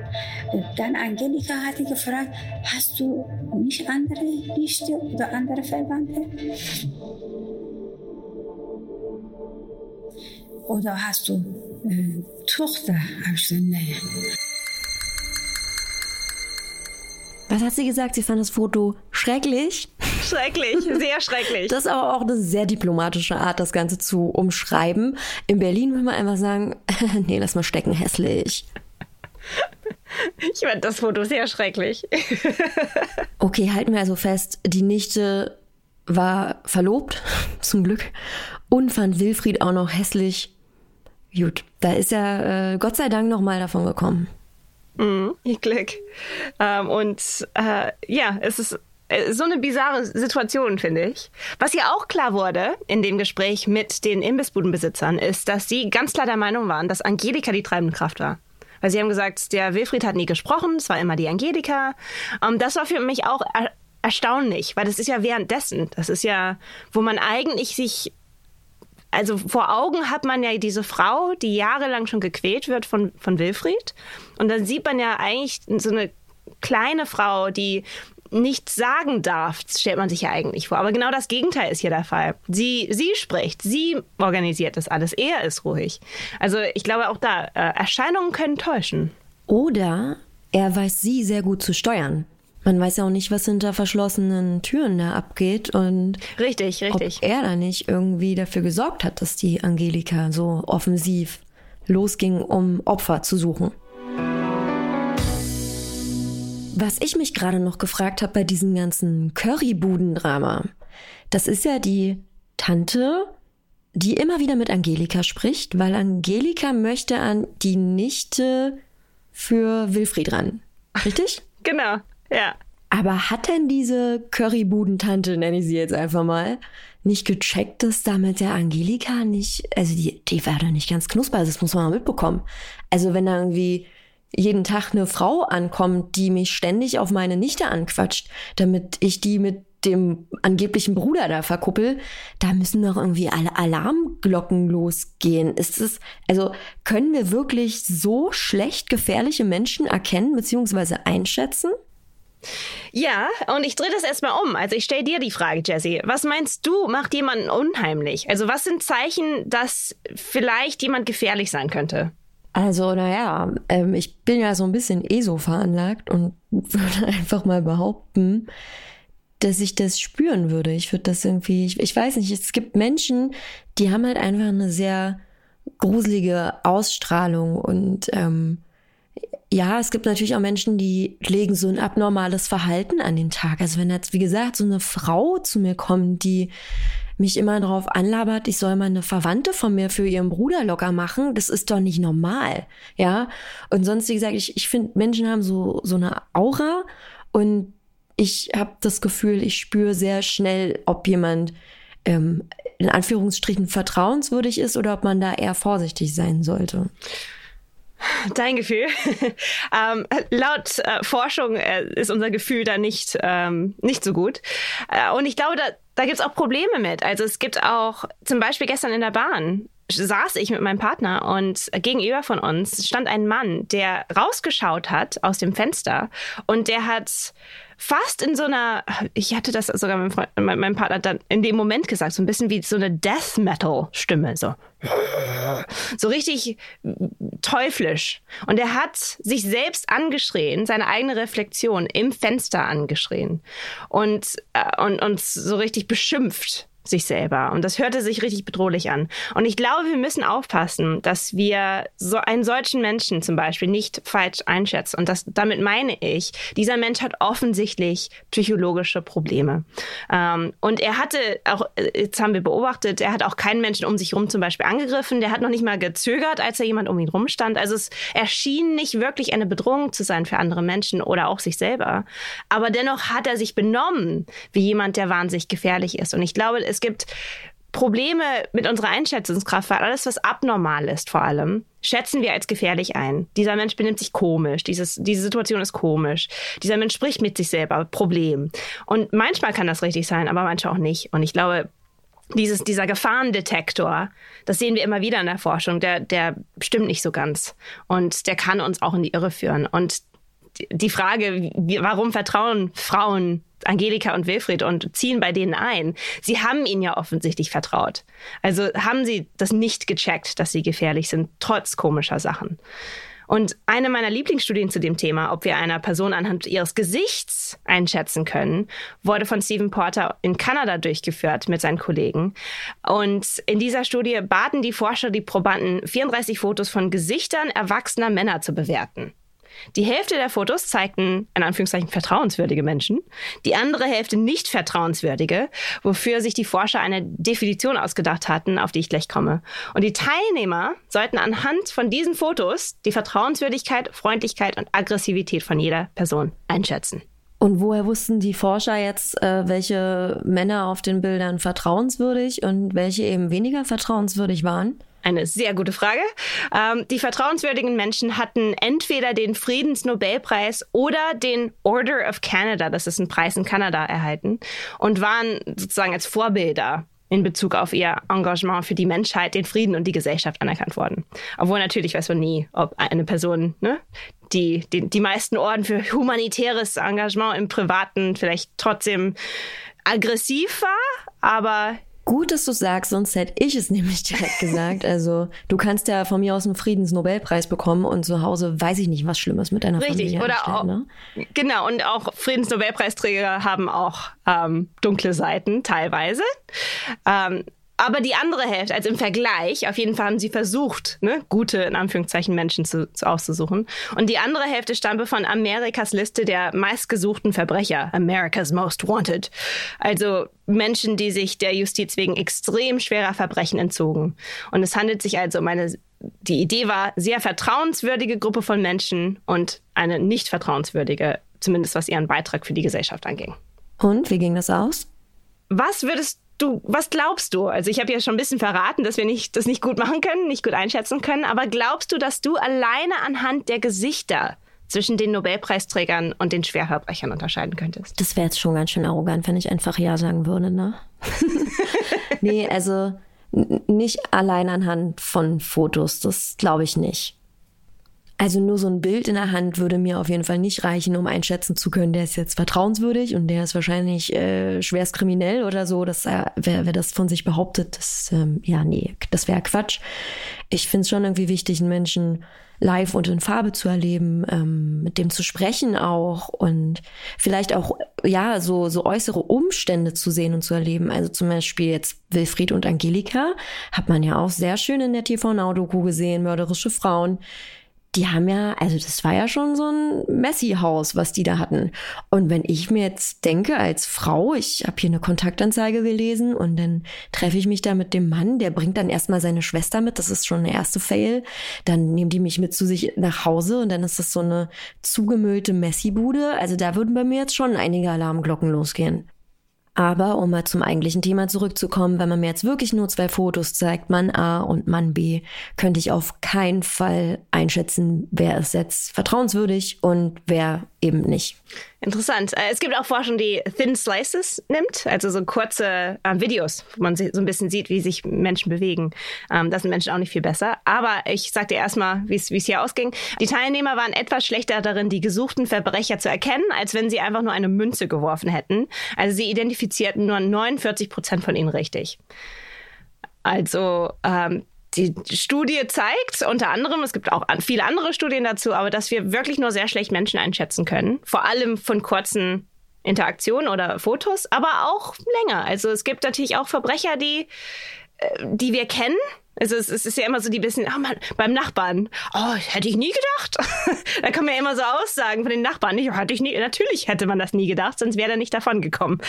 Und dann Angelika hatte gefragt, hast du nicht andere Nichte oder andere Verwandte? Oder hast du äh, Tochter? Habe ich gesagt, nee. Was hat sie gesagt? Sie fand das Foto schrecklich. Schrecklich, sehr schrecklich. Das ist aber auch eine sehr diplomatische Art, das Ganze zu umschreiben. In Berlin will man einfach sagen, nee, lass mal stecken, hässlich. Ich fand das Foto sehr schrecklich. okay, halten wir also fest, die Nichte war verlobt, zum Glück, und fand Wilfried auch noch hässlich. Gut, da ist er äh, Gott sei Dank noch mal davon gekommen. Mhm, Glück. Ähm, und äh, ja, es ist äh, so eine bizarre Situation, finde ich. Was ja auch klar wurde in dem Gespräch mit den Imbissbudenbesitzern, ist, dass sie ganz klar der Meinung waren, dass Angelika die treibende Kraft war. Weil sie haben gesagt, der Wilfried hat nie gesprochen, es war immer die Angelika. Ähm, das war für mich auch er erstaunlich, weil das ist ja währenddessen. Das ist ja, wo man eigentlich sich also vor Augen hat man ja diese Frau, die jahrelang schon gequält wird von, von Wilfried. Und dann sieht man ja eigentlich so eine kleine Frau, die nichts sagen darf, stellt man sich ja eigentlich vor. Aber genau das Gegenteil ist hier der Fall. Sie, sie spricht, sie organisiert das alles, er ist ruhig. Also ich glaube auch da, äh, Erscheinungen können täuschen. Oder er weiß sie sehr gut zu steuern. Man weiß ja auch nicht, was hinter verschlossenen Türen da abgeht und richtig, richtig. ob er da nicht irgendwie dafür gesorgt hat, dass die Angelika so offensiv losging, um Opfer zu suchen. Was ich mich gerade noch gefragt habe bei diesem ganzen Currybudendrama, das ist ja die Tante, die immer wieder mit Angelika spricht, weil Angelika möchte an die Nichte für Wilfried ran. Richtig? genau, ja. Aber hat denn diese Currybudentante, nenne ich sie jetzt einfach mal, nicht gecheckt, dass da mit der Angelika nicht, also die, die war da nicht ganz knusper, das muss man mal mitbekommen. Also wenn da irgendwie jeden Tag eine Frau ankommt, die mich ständig auf meine Nichte anquatscht, damit ich die mit dem angeblichen Bruder da verkuppel, da müssen doch irgendwie alle Alarmglocken losgehen. Ist es, also können wir wirklich so schlecht gefährliche Menschen erkennen bzw. einschätzen? Ja, und ich drehe das erstmal um. Also ich stelle dir die Frage, Jessie. Was meinst du, macht jemanden unheimlich? Also was sind Zeichen, dass vielleicht jemand gefährlich sein könnte? Also, naja, ähm, ich bin ja so ein bisschen ESO veranlagt und würde einfach mal behaupten, dass ich das spüren würde. Ich würde das irgendwie, ich, ich weiß nicht, es gibt Menschen, die haben halt einfach eine sehr gruselige Ausstrahlung und ähm, ja, es gibt natürlich auch Menschen, die legen so ein abnormales Verhalten an den Tag. Also wenn jetzt, wie gesagt, so eine Frau zu mir kommt, die mich immer darauf anlabert, ich soll mal eine Verwandte von mir für ihren Bruder locker machen, das ist doch nicht normal, ja. Und sonst, wie gesagt, ich, ich finde, Menschen haben so, so eine Aura und ich habe das Gefühl, ich spüre sehr schnell, ob jemand ähm, in Anführungsstrichen vertrauenswürdig ist oder ob man da eher vorsichtig sein sollte. Dein Gefühl. ähm, laut äh, Forschung äh, ist unser Gefühl da nicht, ähm, nicht so gut. Äh, und ich glaube, da, da gibt es auch Probleme mit. Also es gibt auch zum Beispiel gestern in der Bahn saß ich mit meinem Partner und gegenüber von uns stand ein Mann, der rausgeschaut hat aus dem Fenster und der hat fast in so einer, ich hatte das sogar meinem, Freund, meinem Partner dann in dem Moment gesagt, so ein bisschen wie so eine Death Metal Stimme, so. So richtig teuflisch. Und er hat sich selbst angeschrien, seine eigene Reflexion im Fenster angeschrien und, äh, und, und so richtig beschimpft sich selber. Und das hörte sich richtig bedrohlich an. Und ich glaube, wir müssen aufpassen, dass wir so einen solchen Menschen zum Beispiel nicht falsch einschätzen. Und das, damit meine ich, dieser Mensch hat offensichtlich psychologische Probleme. Ähm, und er hatte auch, jetzt haben wir beobachtet, er hat auch keinen Menschen um sich herum zum Beispiel angegriffen. Der hat noch nicht mal gezögert, als da jemand um ihn rumstand. Also es erschien nicht wirklich eine Bedrohung zu sein für andere Menschen oder auch sich selber. Aber dennoch hat er sich benommen wie jemand, der wahnsinnig gefährlich ist. Und ich glaube, es gibt Probleme mit unserer Einschätzungskraft, weil alles, was abnormal ist vor allem, schätzen wir als gefährlich ein. Dieser Mensch benimmt sich komisch, dieses, diese Situation ist komisch. Dieser Mensch spricht mit sich selber, Problem. Und manchmal kann das richtig sein, aber manchmal auch nicht. Und ich glaube, dieses, dieser Gefahrendetektor, das sehen wir immer wieder in der Forschung, der, der stimmt nicht so ganz. Und der kann uns auch in die Irre führen. Und die Frage, warum vertrauen Frauen Angelika und Wilfried und ziehen bei denen ein. Sie haben ihnen ja offensichtlich vertraut. Also haben sie das nicht gecheckt, dass sie gefährlich sind, trotz komischer Sachen. Und eine meiner Lieblingsstudien zu dem Thema, ob wir einer Person anhand ihres Gesichts einschätzen können, wurde von Stephen Porter in Kanada durchgeführt mit seinen Kollegen. Und in dieser Studie baten die Forscher die Probanden, 34 Fotos von Gesichtern erwachsener Männer zu bewerten. Die Hälfte der Fotos zeigten in Anführungszeichen vertrauenswürdige Menschen, die andere Hälfte nicht vertrauenswürdige, wofür sich die Forscher eine Definition ausgedacht hatten, auf die ich gleich komme. Und die Teilnehmer sollten anhand von diesen Fotos die Vertrauenswürdigkeit, Freundlichkeit und Aggressivität von jeder Person einschätzen. Und woher wussten die Forscher jetzt, äh, welche Männer auf den Bildern vertrauenswürdig und welche eben weniger vertrauenswürdig waren? Eine sehr gute Frage. Ähm, die vertrauenswürdigen Menschen hatten entweder den Friedensnobelpreis oder den Order of Canada, das ist ein Preis in Kanada, erhalten und waren sozusagen als Vorbilder in Bezug auf ihr Engagement für die Menschheit, den Frieden und die Gesellschaft anerkannt worden. Obwohl natürlich weiß man nie, ob eine Person, ne, die, die die meisten Orden für humanitäres Engagement im Privaten vielleicht trotzdem aggressiv war, aber Gut, dass du sagst, sonst hätte ich es nämlich direkt gesagt. Also, du kannst ja von mir aus einen Friedensnobelpreis bekommen und zu Hause weiß ich nicht, was Schlimmes mit deiner Richtig, Familie oder anstellt, auch, ne? genau, und auch Friedensnobelpreisträger haben auch ähm, dunkle Seiten teilweise. Ähm, aber die andere Hälfte, also im Vergleich, auf jeden Fall haben sie versucht, ne, gute, in Anführungszeichen, Menschen zu, zu auszusuchen. Und die andere Hälfte stammte von Amerikas Liste der meistgesuchten Verbrecher, America's Most Wanted. Also Menschen, die sich der Justiz wegen extrem schwerer Verbrechen entzogen. Und es handelt sich also um eine, die Idee war, sehr vertrauenswürdige Gruppe von Menschen und eine nicht vertrauenswürdige, zumindest was ihren Beitrag für die Gesellschaft anging. Und wie ging das aus? Was würdest du, was glaubst du? Also ich habe ja schon ein bisschen verraten, dass wir nicht, das nicht gut machen können, nicht gut einschätzen können, aber glaubst du, dass du alleine anhand der Gesichter zwischen den Nobelpreisträgern und den Schwerverbrechern unterscheiden könntest? Das wäre jetzt schon ganz schön arrogant, wenn ich einfach Ja sagen würde, ne? nee, also nicht allein anhand von Fotos, das glaube ich nicht. Also nur so ein Bild in der Hand würde mir auf jeden Fall nicht reichen, um einschätzen zu können, der ist jetzt vertrauenswürdig und der ist wahrscheinlich äh, schwerst kriminell oder so. Das, äh, wer, wer das von sich behauptet, das, ähm, ja, nee, das wäre Quatsch. Ich finde es schon irgendwie wichtig, einen Menschen live und in Farbe zu erleben, ähm, mit dem zu sprechen auch und vielleicht auch, ja, so, so äußere Umstände zu sehen und zu erleben. Also zum Beispiel jetzt Wilfried und Angelika hat man ja auch sehr schön in der TV-Now-Doku gesehen, mörderische Frauen die haben ja, also das war ja schon so ein Messi-Haus, was die da hatten. Und wenn ich mir jetzt denke, als Frau, ich habe hier eine Kontaktanzeige gelesen und dann treffe ich mich da mit dem Mann, der bringt dann erstmal seine Schwester mit, das ist schon eine erste Fail. Dann nehmen die mich mit zu sich nach Hause und dann ist das so eine zugemüllte Messi-Bude. Also da würden bei mir jetzt schon einige Alarmglocken losgehen. Aber um mal zum eigentlichen Thema zurückzukommen, wenn man mir jetzt wirklich nur zwei Fotos zeigt, Mann A und Mann B, könnte ich auf keinen Fall einschätzen, wer ist jetzt vertrauenswürdig und wer eben nicht. Interessant. Äh, es gibt auch Forschung, die Thin Slices nimmt, also so kurze äh, Videos, wo man so ein bisschen sieht, wie sich Menschen bewegen. Ähm, das sind Menschen auch nicht viel besser. Aber ich sag dir erstmal, wie es hier ausging. Die Teilnehmer waren etwas schlechter darin, die gesuchten Verbrecher zu erkennen, als wenn sie einfach nur eine Münze geworfen hätten. Also sie identifizierten nur 49 Prozent von ihnen richtig. Also ähm, die Studie zeigt unter anderem, es gibt auch viele andere Studien dazu, aber dass wir wirklich nur sehr schlecht Menschen einschätzen können. Vor allem von kurzen Interaktionen oder Fotos, aber auch länger. Also es gibt natürlich auch Verbrecher, die, äh, die wir kennen. Also es, ist ja immer so die bisschen, oh Mann, beim Nachbarn, oh, hätte ich nie gedacht. da kann man ja immer so Aussagen von den Nachbarn. Nicht, hätte ich nie, natürlich hätte man das nie gedacht, sonst wäre er nicht davon gekommen.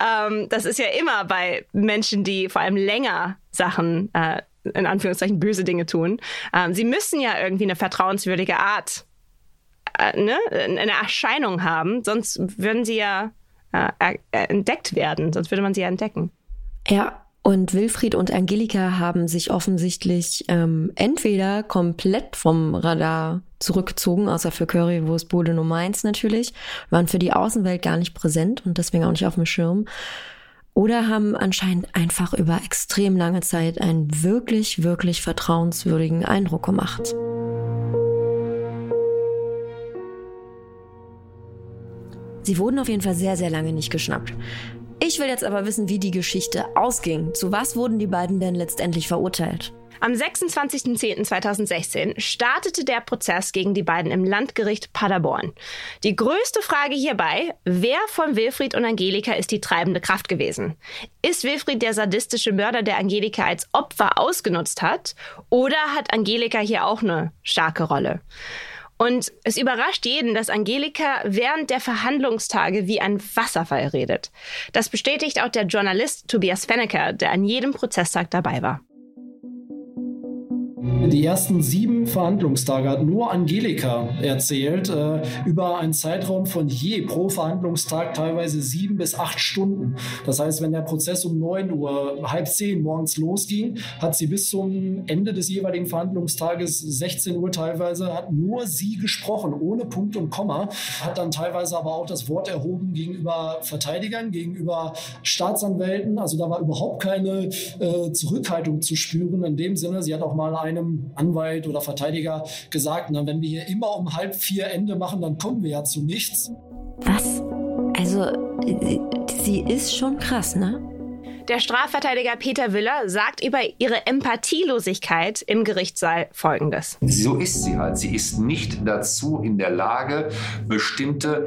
Ähm, das ist ja immer bei Menschen, die vor allem länger Sachen äh, in Anführungszeichen böse Dinge tun. Ähm, sie müssen ja irgendwie eine vertrauenswürdige Art, äh, ne, eine Erscheinung haben, sonst würden sie ja äh, entdeckt werden, sonst würde man sie ja entdecken. Ja, Und Wilfried und Angelika haben sich offensichtlich ähm, entweder komplett vom Radar zurückgezogen, außer für Currywurstbude Nummer eins natürlich, waren für die Außenwelt gar nicht präsent und deswegen auch nicht auf dem Schirm. Oder haben anscheinend einfach über extrem lange Zeit einen wirklich, wirklich vertrauenswürdigen Eindruck gemacht. Sie wurden auf jeden Fall sehr, sehr lange nicht geschnappt. Ich will jetzt aber wissen, wie die Geschichte ausging. Zu was wurden die beiden denn letztendlich verurteilt? Am 26.10.2016 startete der Prozess gegen die beiden im Landgericht Paderborn. Die größte Frage hierbei, wer von Wilfried und Angelika ist die treibende Kraft gewesen? Ist Wilfried der sadistische Mörder, der Angelika als Opfer ausgenutzt hat? Oder hat Angelika hier auch eine starke Rolle? Und es überrascht jeden, dass Angelika während der Verhandlungstage wie ein Wasserfall redet. Das bestätigt auch der Journalist Tobias Fennecker, der an jedem Prozesstag dabei war. Die ersten sieben Verhandlungstage hat nur Angelika erzählt, äh, über einen Zeitraum von je pro Verhandlungstag teilweise sieben bis acht Stunden. Das heißt, wenn der Prozess um neun Uhr, halb zehn morgens losging, hat sie bis zum Ende des jeweiligen Verhandlungstages, 16 Uhr teilweise, hat nur sie gesprochen, ohne Punkt und Komma, hat dann teilweise aber auch das Wort erhoben gegenüber Verteidigern, gegenüber Staatsanwälten. Also da war überhaupt keine äh, Zurückhaltung zu spüren. In dem Sinne, sie hat auch mal einem Anwalt oder Verteidiger gesagt, na, wenn wir hier immer um halb vier Ende machen, dann kommen wir ja zu nichts. Was? Also, sie ist schon krass, ne? Der Strafverteidiger Peter Willer sagt über ihre Empathielosigkeit im Gerichtssaal Folgendes. So ist sie halt. Sie ist nicht dazu in der Lage, bestimmte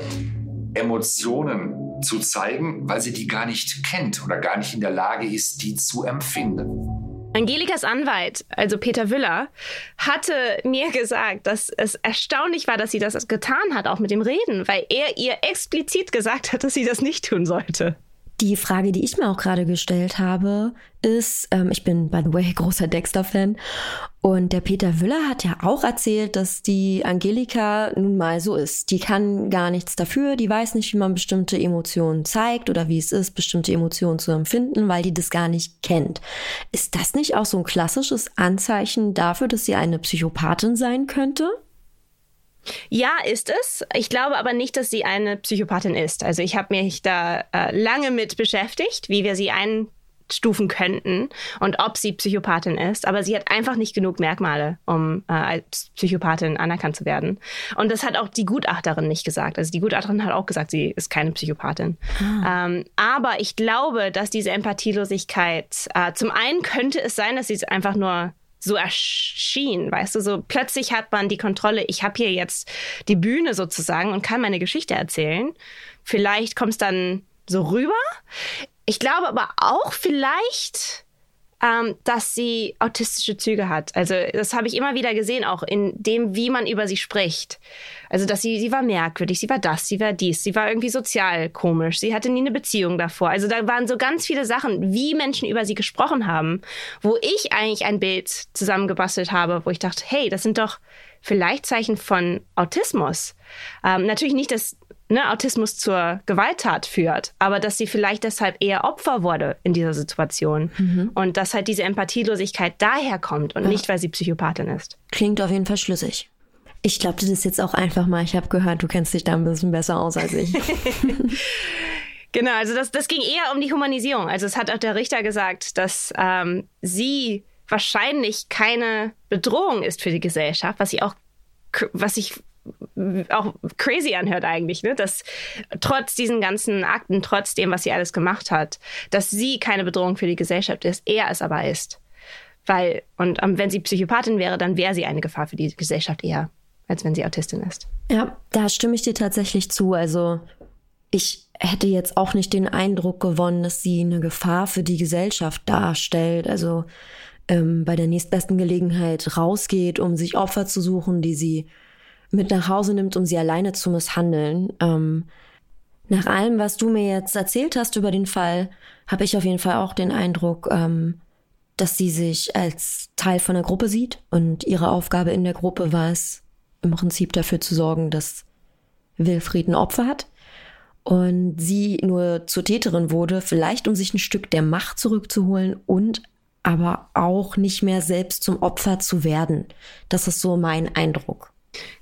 Emotionen zu zeigen, weil sie die gar nicht kennt oder gar nicht in der Lage ist, die zu empfinden. Angelikas Anwalt, also Peter Wüller, hatte mir gesagt, dass es erstaunlich war, dass sie das getan hat, auch mit dem Reden, weil er ihr explizit gesagt hat, dass sie das nicht tun sollte. Die Frage, die ich mir auch gerade gestellt habe, ist, ähm, ich bin by the way großer Dexter-Fan und der Peter Wüller hat ja auch erzählt, dass die Angelika nun mal so ist. Die kann gar nichts dafür, die weiß nicht, wie man bestimmte Emotionen zeigt oder wie es ist, bestimmte Emotionen zu empfinden, weil die das gar nicht kennt. Ist das nicht auch so ein klassisches Anzeichen dafür, dass sie eine Psychopathin sein könnte? Ja, ist es. Ich glaube aber nicht, dass sie eine Psychopathin ist. Also ich habe mich da äh, lange mit beschäftigt, wie wir sie einstufen könnten und ob sie Psychopathin ist. Aber sie hat einfach nicht genug Merkmale, um äh, als Psychopathin anerkannt zu werden. Und das hat auch die Gutachterin nicht gesagt. Also die Gutachterin hat auch gesagt, sie ist keine Psychopathin. Ah. Ähm, aber ich glaube, dass diese Empathielosigkeit, äh, zum einen könnte es sein, dass sie einfach nur so erschien, weißt du, so plötzlich hat man die Kontrolle, ich habe hier jetzt die Bühne sozusagen und kann meine Geschichte erzählen. Vielleicht kommt es dann so rüber. Ich glaube aber auch vielleicht ähm, dass sie autistische Züge hat. Also das habe ich immer wieder gesehen, auch in dem, wie man über sie spricht. Also dass sie, sie war merkwürdig, sie war das, sie war dies, sie war irgendwie sozial komisch, sie hatte nie eine Beziehung davor. Also da waren so ganz viele Sachen, wie Menschen über sie gesprochen haben, wo ich eigentlich ein Bild zusammengebastelt habe, wo ich dachte, hey, das sind doch vielleicht Zeichen von Autismus. Ähm, natürlich nicht, dass ne, Autismus zur Gewalttat führt, aber dass sie vielleicht deshalb eher Opfer wurde in dieser Situation mhm. und dass halt diese Empathielosigkeit daher kommt und ja. nicht, weil sie Psychopathin ist. Klingt auf jeden Fall schlüssig. Ich glaubte das jetzt auch einfach mal. Ich habe gehört, du kennst dich da ein bisschen besser aus als ich. genau, also das, das ging eher um die Humanisierung. Also es hat auch der Richter gesagt, dass ähm, sie wahrscheinlich keine Bedrohung ist für die Gesellschaft, was ich auch was ich auch crazy anhört eigentlich, ne? dass trotz diesen ganzen Akten, trotz dem, was sie alles gemacht hat, dass sie keine Bedrohung für die Gesellschaft ist, er es aber ist. Weil, und um, wenn sie Psychopathin wäre, dann wäre sie eine Gefahr für die Gesellschaft eher, als wenn sie Autistin ist. Ja, da stimme ich dir tatsächlich zu. Also ich hätte jetzt auch nicht den Eindruck gewonnen, dass sie eine Gefahr für die Gesellschaft darstellt. Also ähm, bei der nächstbesten Gelegenheit rausgeht, um sich Opfer zu suchen, die sie mit nach Hause nimmt, um sie alleine zu misshandeln. Ähm, nach allem, was du mir jetzt erzählt hast über den Fall, habe ich auf jeden Fall auch den Eindruck, ähm, dass sie sich als Teil von der Gruppe sieht und ihre Aufgabe in der Gruppe war es, im Prinzip dafür zu sorgen, dass Wilfried ein Opfer hat. und sie nur zur Täterin wurde, vielleicht um sich ein Stück der Macht zurückzuholen und aber auch nicht mehr selbst zum Opfer zu werden. Das ist so mein Eindruck.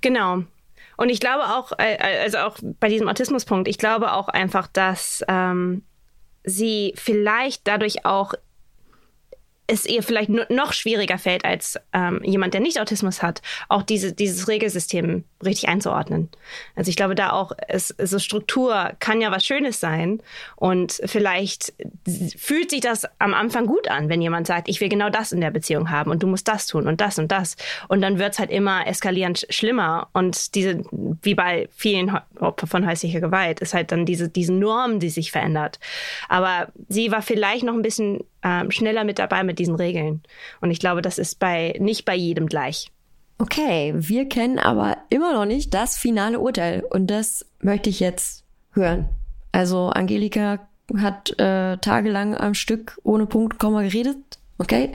Genau. Und ich glaube auch, äh, also auch bei diesem Autismuspunkt, ich glaube auch einfach, dass ähm, sie vielleicht dadurch auch es ihr vielleicht noch schwieriger fällt als ähm, jemand, der nicht Autismus hat, auch diese, dieses Regelsystem richtig einzuordnen. Also ich glaube, da auch es, so Struktur kann ja was Schönes sein und vielleicht fühlt sich das am Anfang gut an, wenn jemand sagt, ich will genau das in der Beziehung haben und du musst das tun und das und das und dann wird es halt immer eskalierend schlimmer und diese, wie bei vielen Opfern von häuslicher Gewalt, ist halt dann diese, diese Norm, die sich verändert. Aber sie war vielleicht noch ein bisschen ähm, schneller mit dabei mit diesen Regeln. Und ich glaube, das ist bei nicht bei jedem gleich. Okay, wir kennen aber immer noch nicht das finale Urteil und das möchte ich jetzt hören. Also Angelika hat äh, tagelang am Stück ohne Punkt Komma geredet, okay?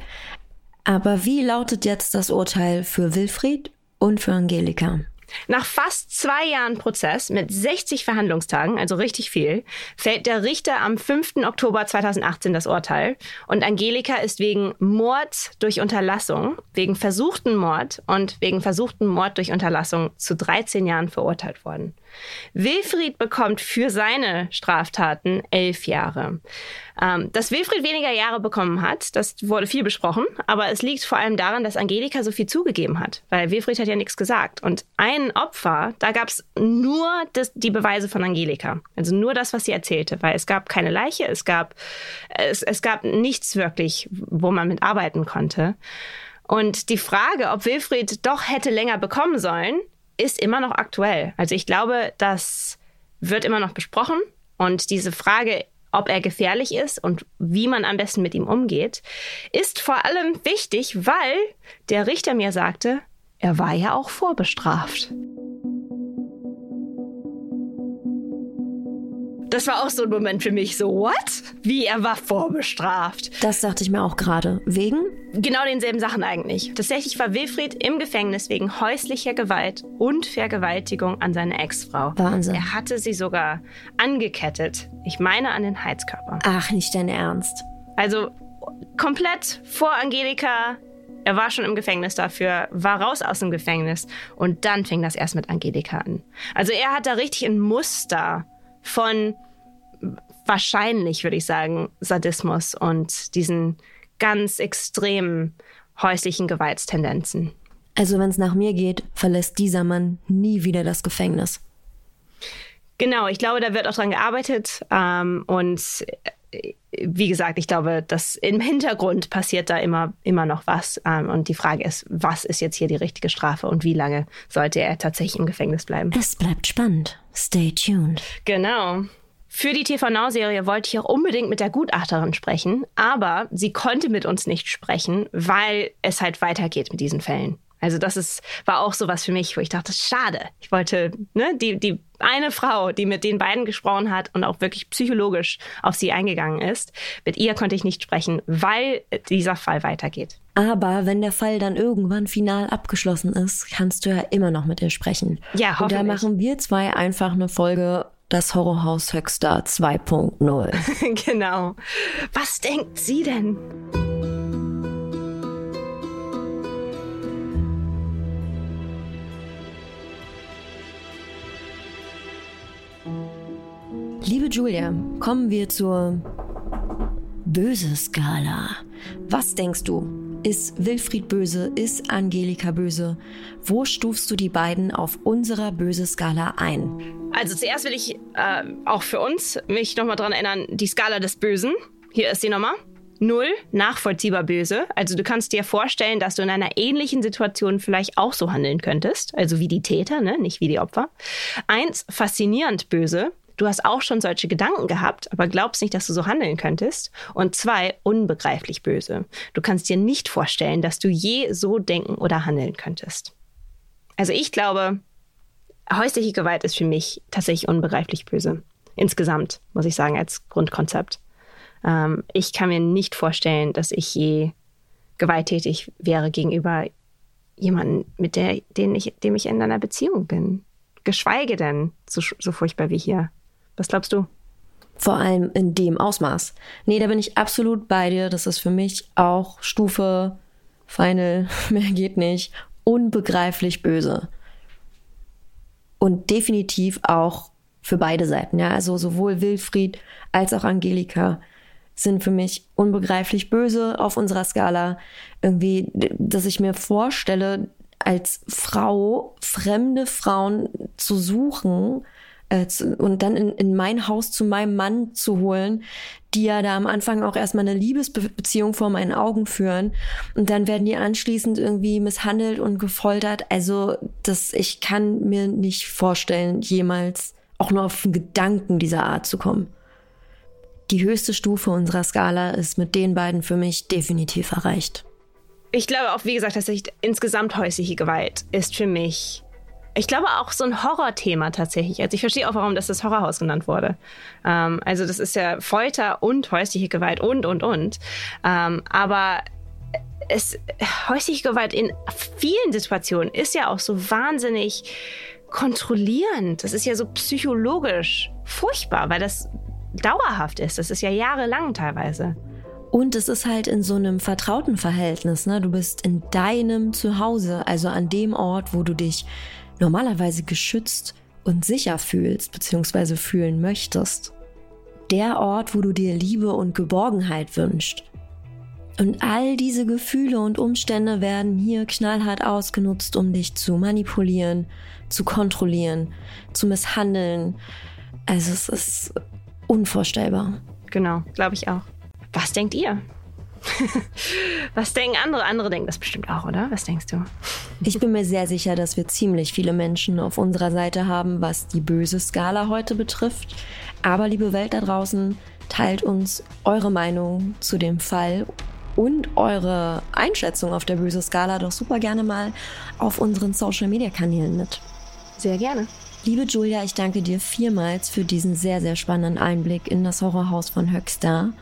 Aber wie lautet jetzt das Urteil für Wilfried und für Angelika? Nach fast zwei Jahren Prozess mit 60 Verhandlungstagen, also richtig viel, fällt der Richter am 5. Oktober 2018 das Urteil und Angelika ist wegen Mord durch Unterlassung, wegen versuchten Mord und wegen versuchten Mord durch Unterlassung zu 13 Jahren verurteilt worden. Wilfried bekommt für seine Straftaten elf Jahre. Ähm, dass Wilfried weniger Jahre bekommen hat, das wurde viel besprochen, aber es liegt vor allem daran, dass Angelika so viel zugegeben hat, weil Wilfried hat ja nichts gesagt. Und ein Opfer, da gab es nur das, die Beweise von Angelika, also nur das, was sie erzählte, weil es gab keine Leiche, es gab, es, es gab nichts wirklich, wo man mit arbeiten konnte. Und die Frage, ob Wilfried doch hätte länger bekommen sollen, ist immer noch aktuell. Also ich glaube, das wird immer noch besprochen und diese Frage, ob er gefährlich ist und wie man am besten mit ihm umgeht, ist vor allem wichtig, weil der Richter mir sagte, er war ja auch vorbestraft. Das war auch so ein Moment für mich, so, what? Wie, er war vorbestraft. Das dachte ich mir auch gerade. Wegen? Genau denselben Sachen eigentlich. Tatsächlich war Wilfried im Gefängnis wegen häuslicher Gewalt und Vergewaltigung an seine Ex-Frau. Wahnsinn. Er hatte sie sogar angekettet. Ich meine an den Heizkörper. Ach, nicht dein Ernst. Also komplett vor Angelika. Er war schon im Gefängnis dafür, war raus aus dem Gefängnis und dann fing das erst mit Angelika an. Also er hat da richtig ein Muster von wahrscheinlich, würde ich sagen, Sadismus und diesen ganz extremen häuslichen Gewaltstendenzen. Also wenn es nach mir geht, verlässt dieser Mann nie wieder das Gefängnis. Genau, ich glaube, da wird auch dran gearbeitet. Ähm, und äh, wie gesagt, ich glaube, dass im Hintergrund passiert da immer, immer noch was. Ähm, und die Frage ist, was ist jetzt hier die richtige Strafe und wie lange sollte er tatsächlich im Gefängnis bleiben? Es bleibt spannend. Stay tuned. Genau. Für die TV Now-Serie wollte ich auch unbedingt mit der Gutachterin sprechen, aber sie konnte mit uns nicht sprechen, weil es halt weitergeht mit diesen Fällen. Also das ist, war auch sowas für mich, wo ich dachte, schade. Ich wollte, ne, die, die eine Frau, die mit den beiden gesprochen hat und auch wirklich psychologisch auf sie eingegangen ist, mit ihr konnte ich nicht sprechen, weil dieser Fall weitergeht. Aber wenn der Fall dann irgendwann final abgeschlossen ist, kannst du ja immer noch mit ihr sprechen. Ja, hoffentlich. Und da machen wir zwei einfach eine Folge das Horrorhaus Höxter 2.0. genau. Was denkt sie denn? Liebe Julia, kommen wir zur böse Skala. Was denkst du? Ist Wilfried böse? Ist Angelika böse? Wo stufst du die beiden auf unserer böse Skala ein? Also zuerst will ich äh, auch für uns mich nochmal dran erinnern, die Skala des Bösen. Hier ist sie nochmal. Null, nachvollziehbar böse. Also du kannst dir vorstellen, dass du in einer ähnlichen Situation vielleicht auch so handeln könntest. Also wie die Täter, ne? nicht wie die Opfer. Eins, faszinierend böse du hast auch schon solche Gedanken gehabt, aber glaubst nicht, dass du so handeln könntest. Und zwei, unbegreiflich böse. Du kannst dir nicht vorstellen, dass du je so denken oder handeln könntest. Also ich glaube, häusliche Gewalt ist für mich tatsächlich unbegreiflich böse. Insgesamt, muss ich sagen, als Grundkonzept. Ähm, ich kann mir nicht vorstellen, dass ich je gewalttätig wäre gegenüber jemandem, mit der, den ich, dem ich in einer Beziehung bin. Geschweige denn so, so furchtbar wie hier. Was glaubst du? Vor allem in dem Ausmaß. Nee, da bin ich absolut bei dir. Das ist für mich auch Stufe Final, mehr geht nicht, unbegreiflich böse. Und definitiv auch für beide Seiten. Ja, also sowohl Wilfried als auch Angelika sind für mich unbegreiflich böse auf unserer Skala. Irgendwie, dass ich mir vorstelle, als Frau fremde Frauen zu suchen äh, zu, und dann in, in mein Haus zu meinem Mann zu holen, die ja da am Anfang auch erstmal eine Liebesbeziehung vor meinen Augen führen und dann werden die anschließend irgendwie misshandelt und gefoltert. Also das, ich kann mir nicht vorstellen, jemals auch nur auf einen Gedanken dieser Art zu kommen die höchste Stufe unserer Skala ist mit den beiden für mich definitiv erreicht. Ich glaube auch, wie gesagt, tatsächlich insgesamt häusliche Gewalt ist für mich, ich glaube auch so ein Horrorthema tatsächlich. Also ich verstehe auch, warum das das Horrorhaus genannt wurde. Ähm, also das ist ja Folter und häusliche Gewalt und, und, und. Ähm, aber es, häusliche Gewalt in vielen Situationen ist ja auch so wahnsinnig kontrollierend. Das ist ja so psychologisch furchtbar, weil das dauerhaft ist. Das ist ja jahrelang teilweise. Und es ist halt in so einem vertrauten Verhältnis. Ne? Du bist in deinem Zuhause, also an dem Ort, wo du dich normalerweise geschützt und sicher fühlst, beziehungsweise fühlen möchtest. Der Ort, wo du dir Liebe und Geborgenheit wünschst. Und all diese Gefühle und Umstände werden hier knallhart ausgenutzt, um dich zu manipulieren, zu kontrollieren, zu misshandeln. Also es ist unvorstellbar. Genau, glaube ich auch. Was denkt ihr? Was denken andere? Andere denken das bestimmt auch, oder? Was denkst du? Ich bin mir sehr sicher, dass wir ziemlich viele Menschen auf unserer Seite haben, was die böse Skala heute betrifft. Aber liebe Welt da draußen, teilt uns eure Meinung zu dem Fall und eure Einschätzung auf der böse Skala doch super gerne mal auf unseren Social Media Kanälen mit. Sehr gerne. Liebe Julia, ich danke dir vielmals für diesen sehr, sehr spannenden Einblick in das Horrorhaus von Höxter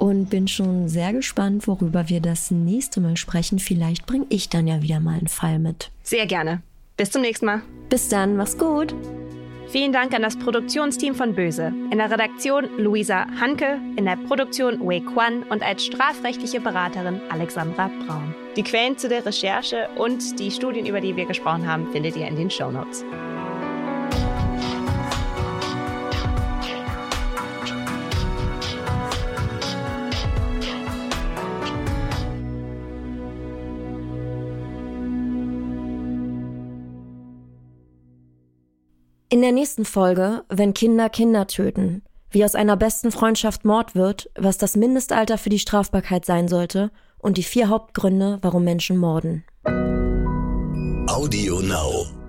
und bin schon sehr gespannt, worüber wir das nächste Mal sprechen. Vielleicht bringe ich dann ja wieder mal einen Fall mit. Sehr gerne. Bis zum nächsten Mal. Bis dann, mach's gut. Vielen Dank an das Produktionsteam von Böse. In der Redaktion Luisa Hanke, in der Produktion Wei Quan und als strafrechtliche Beraterin Alexandra Braun. Die Quellen zu der Recherche und die Studien, über die wir gesprochen haben, findet ihr in den Show Notes. In der nächsten Folge, wenn Kinder Kinder töten, wie aus einer besten Freundschaft Mord wird, was das Mindestalter für die Strafbarkeit sein sollte und die vier Hauptgründe, warum Menschen morden. Audio Now.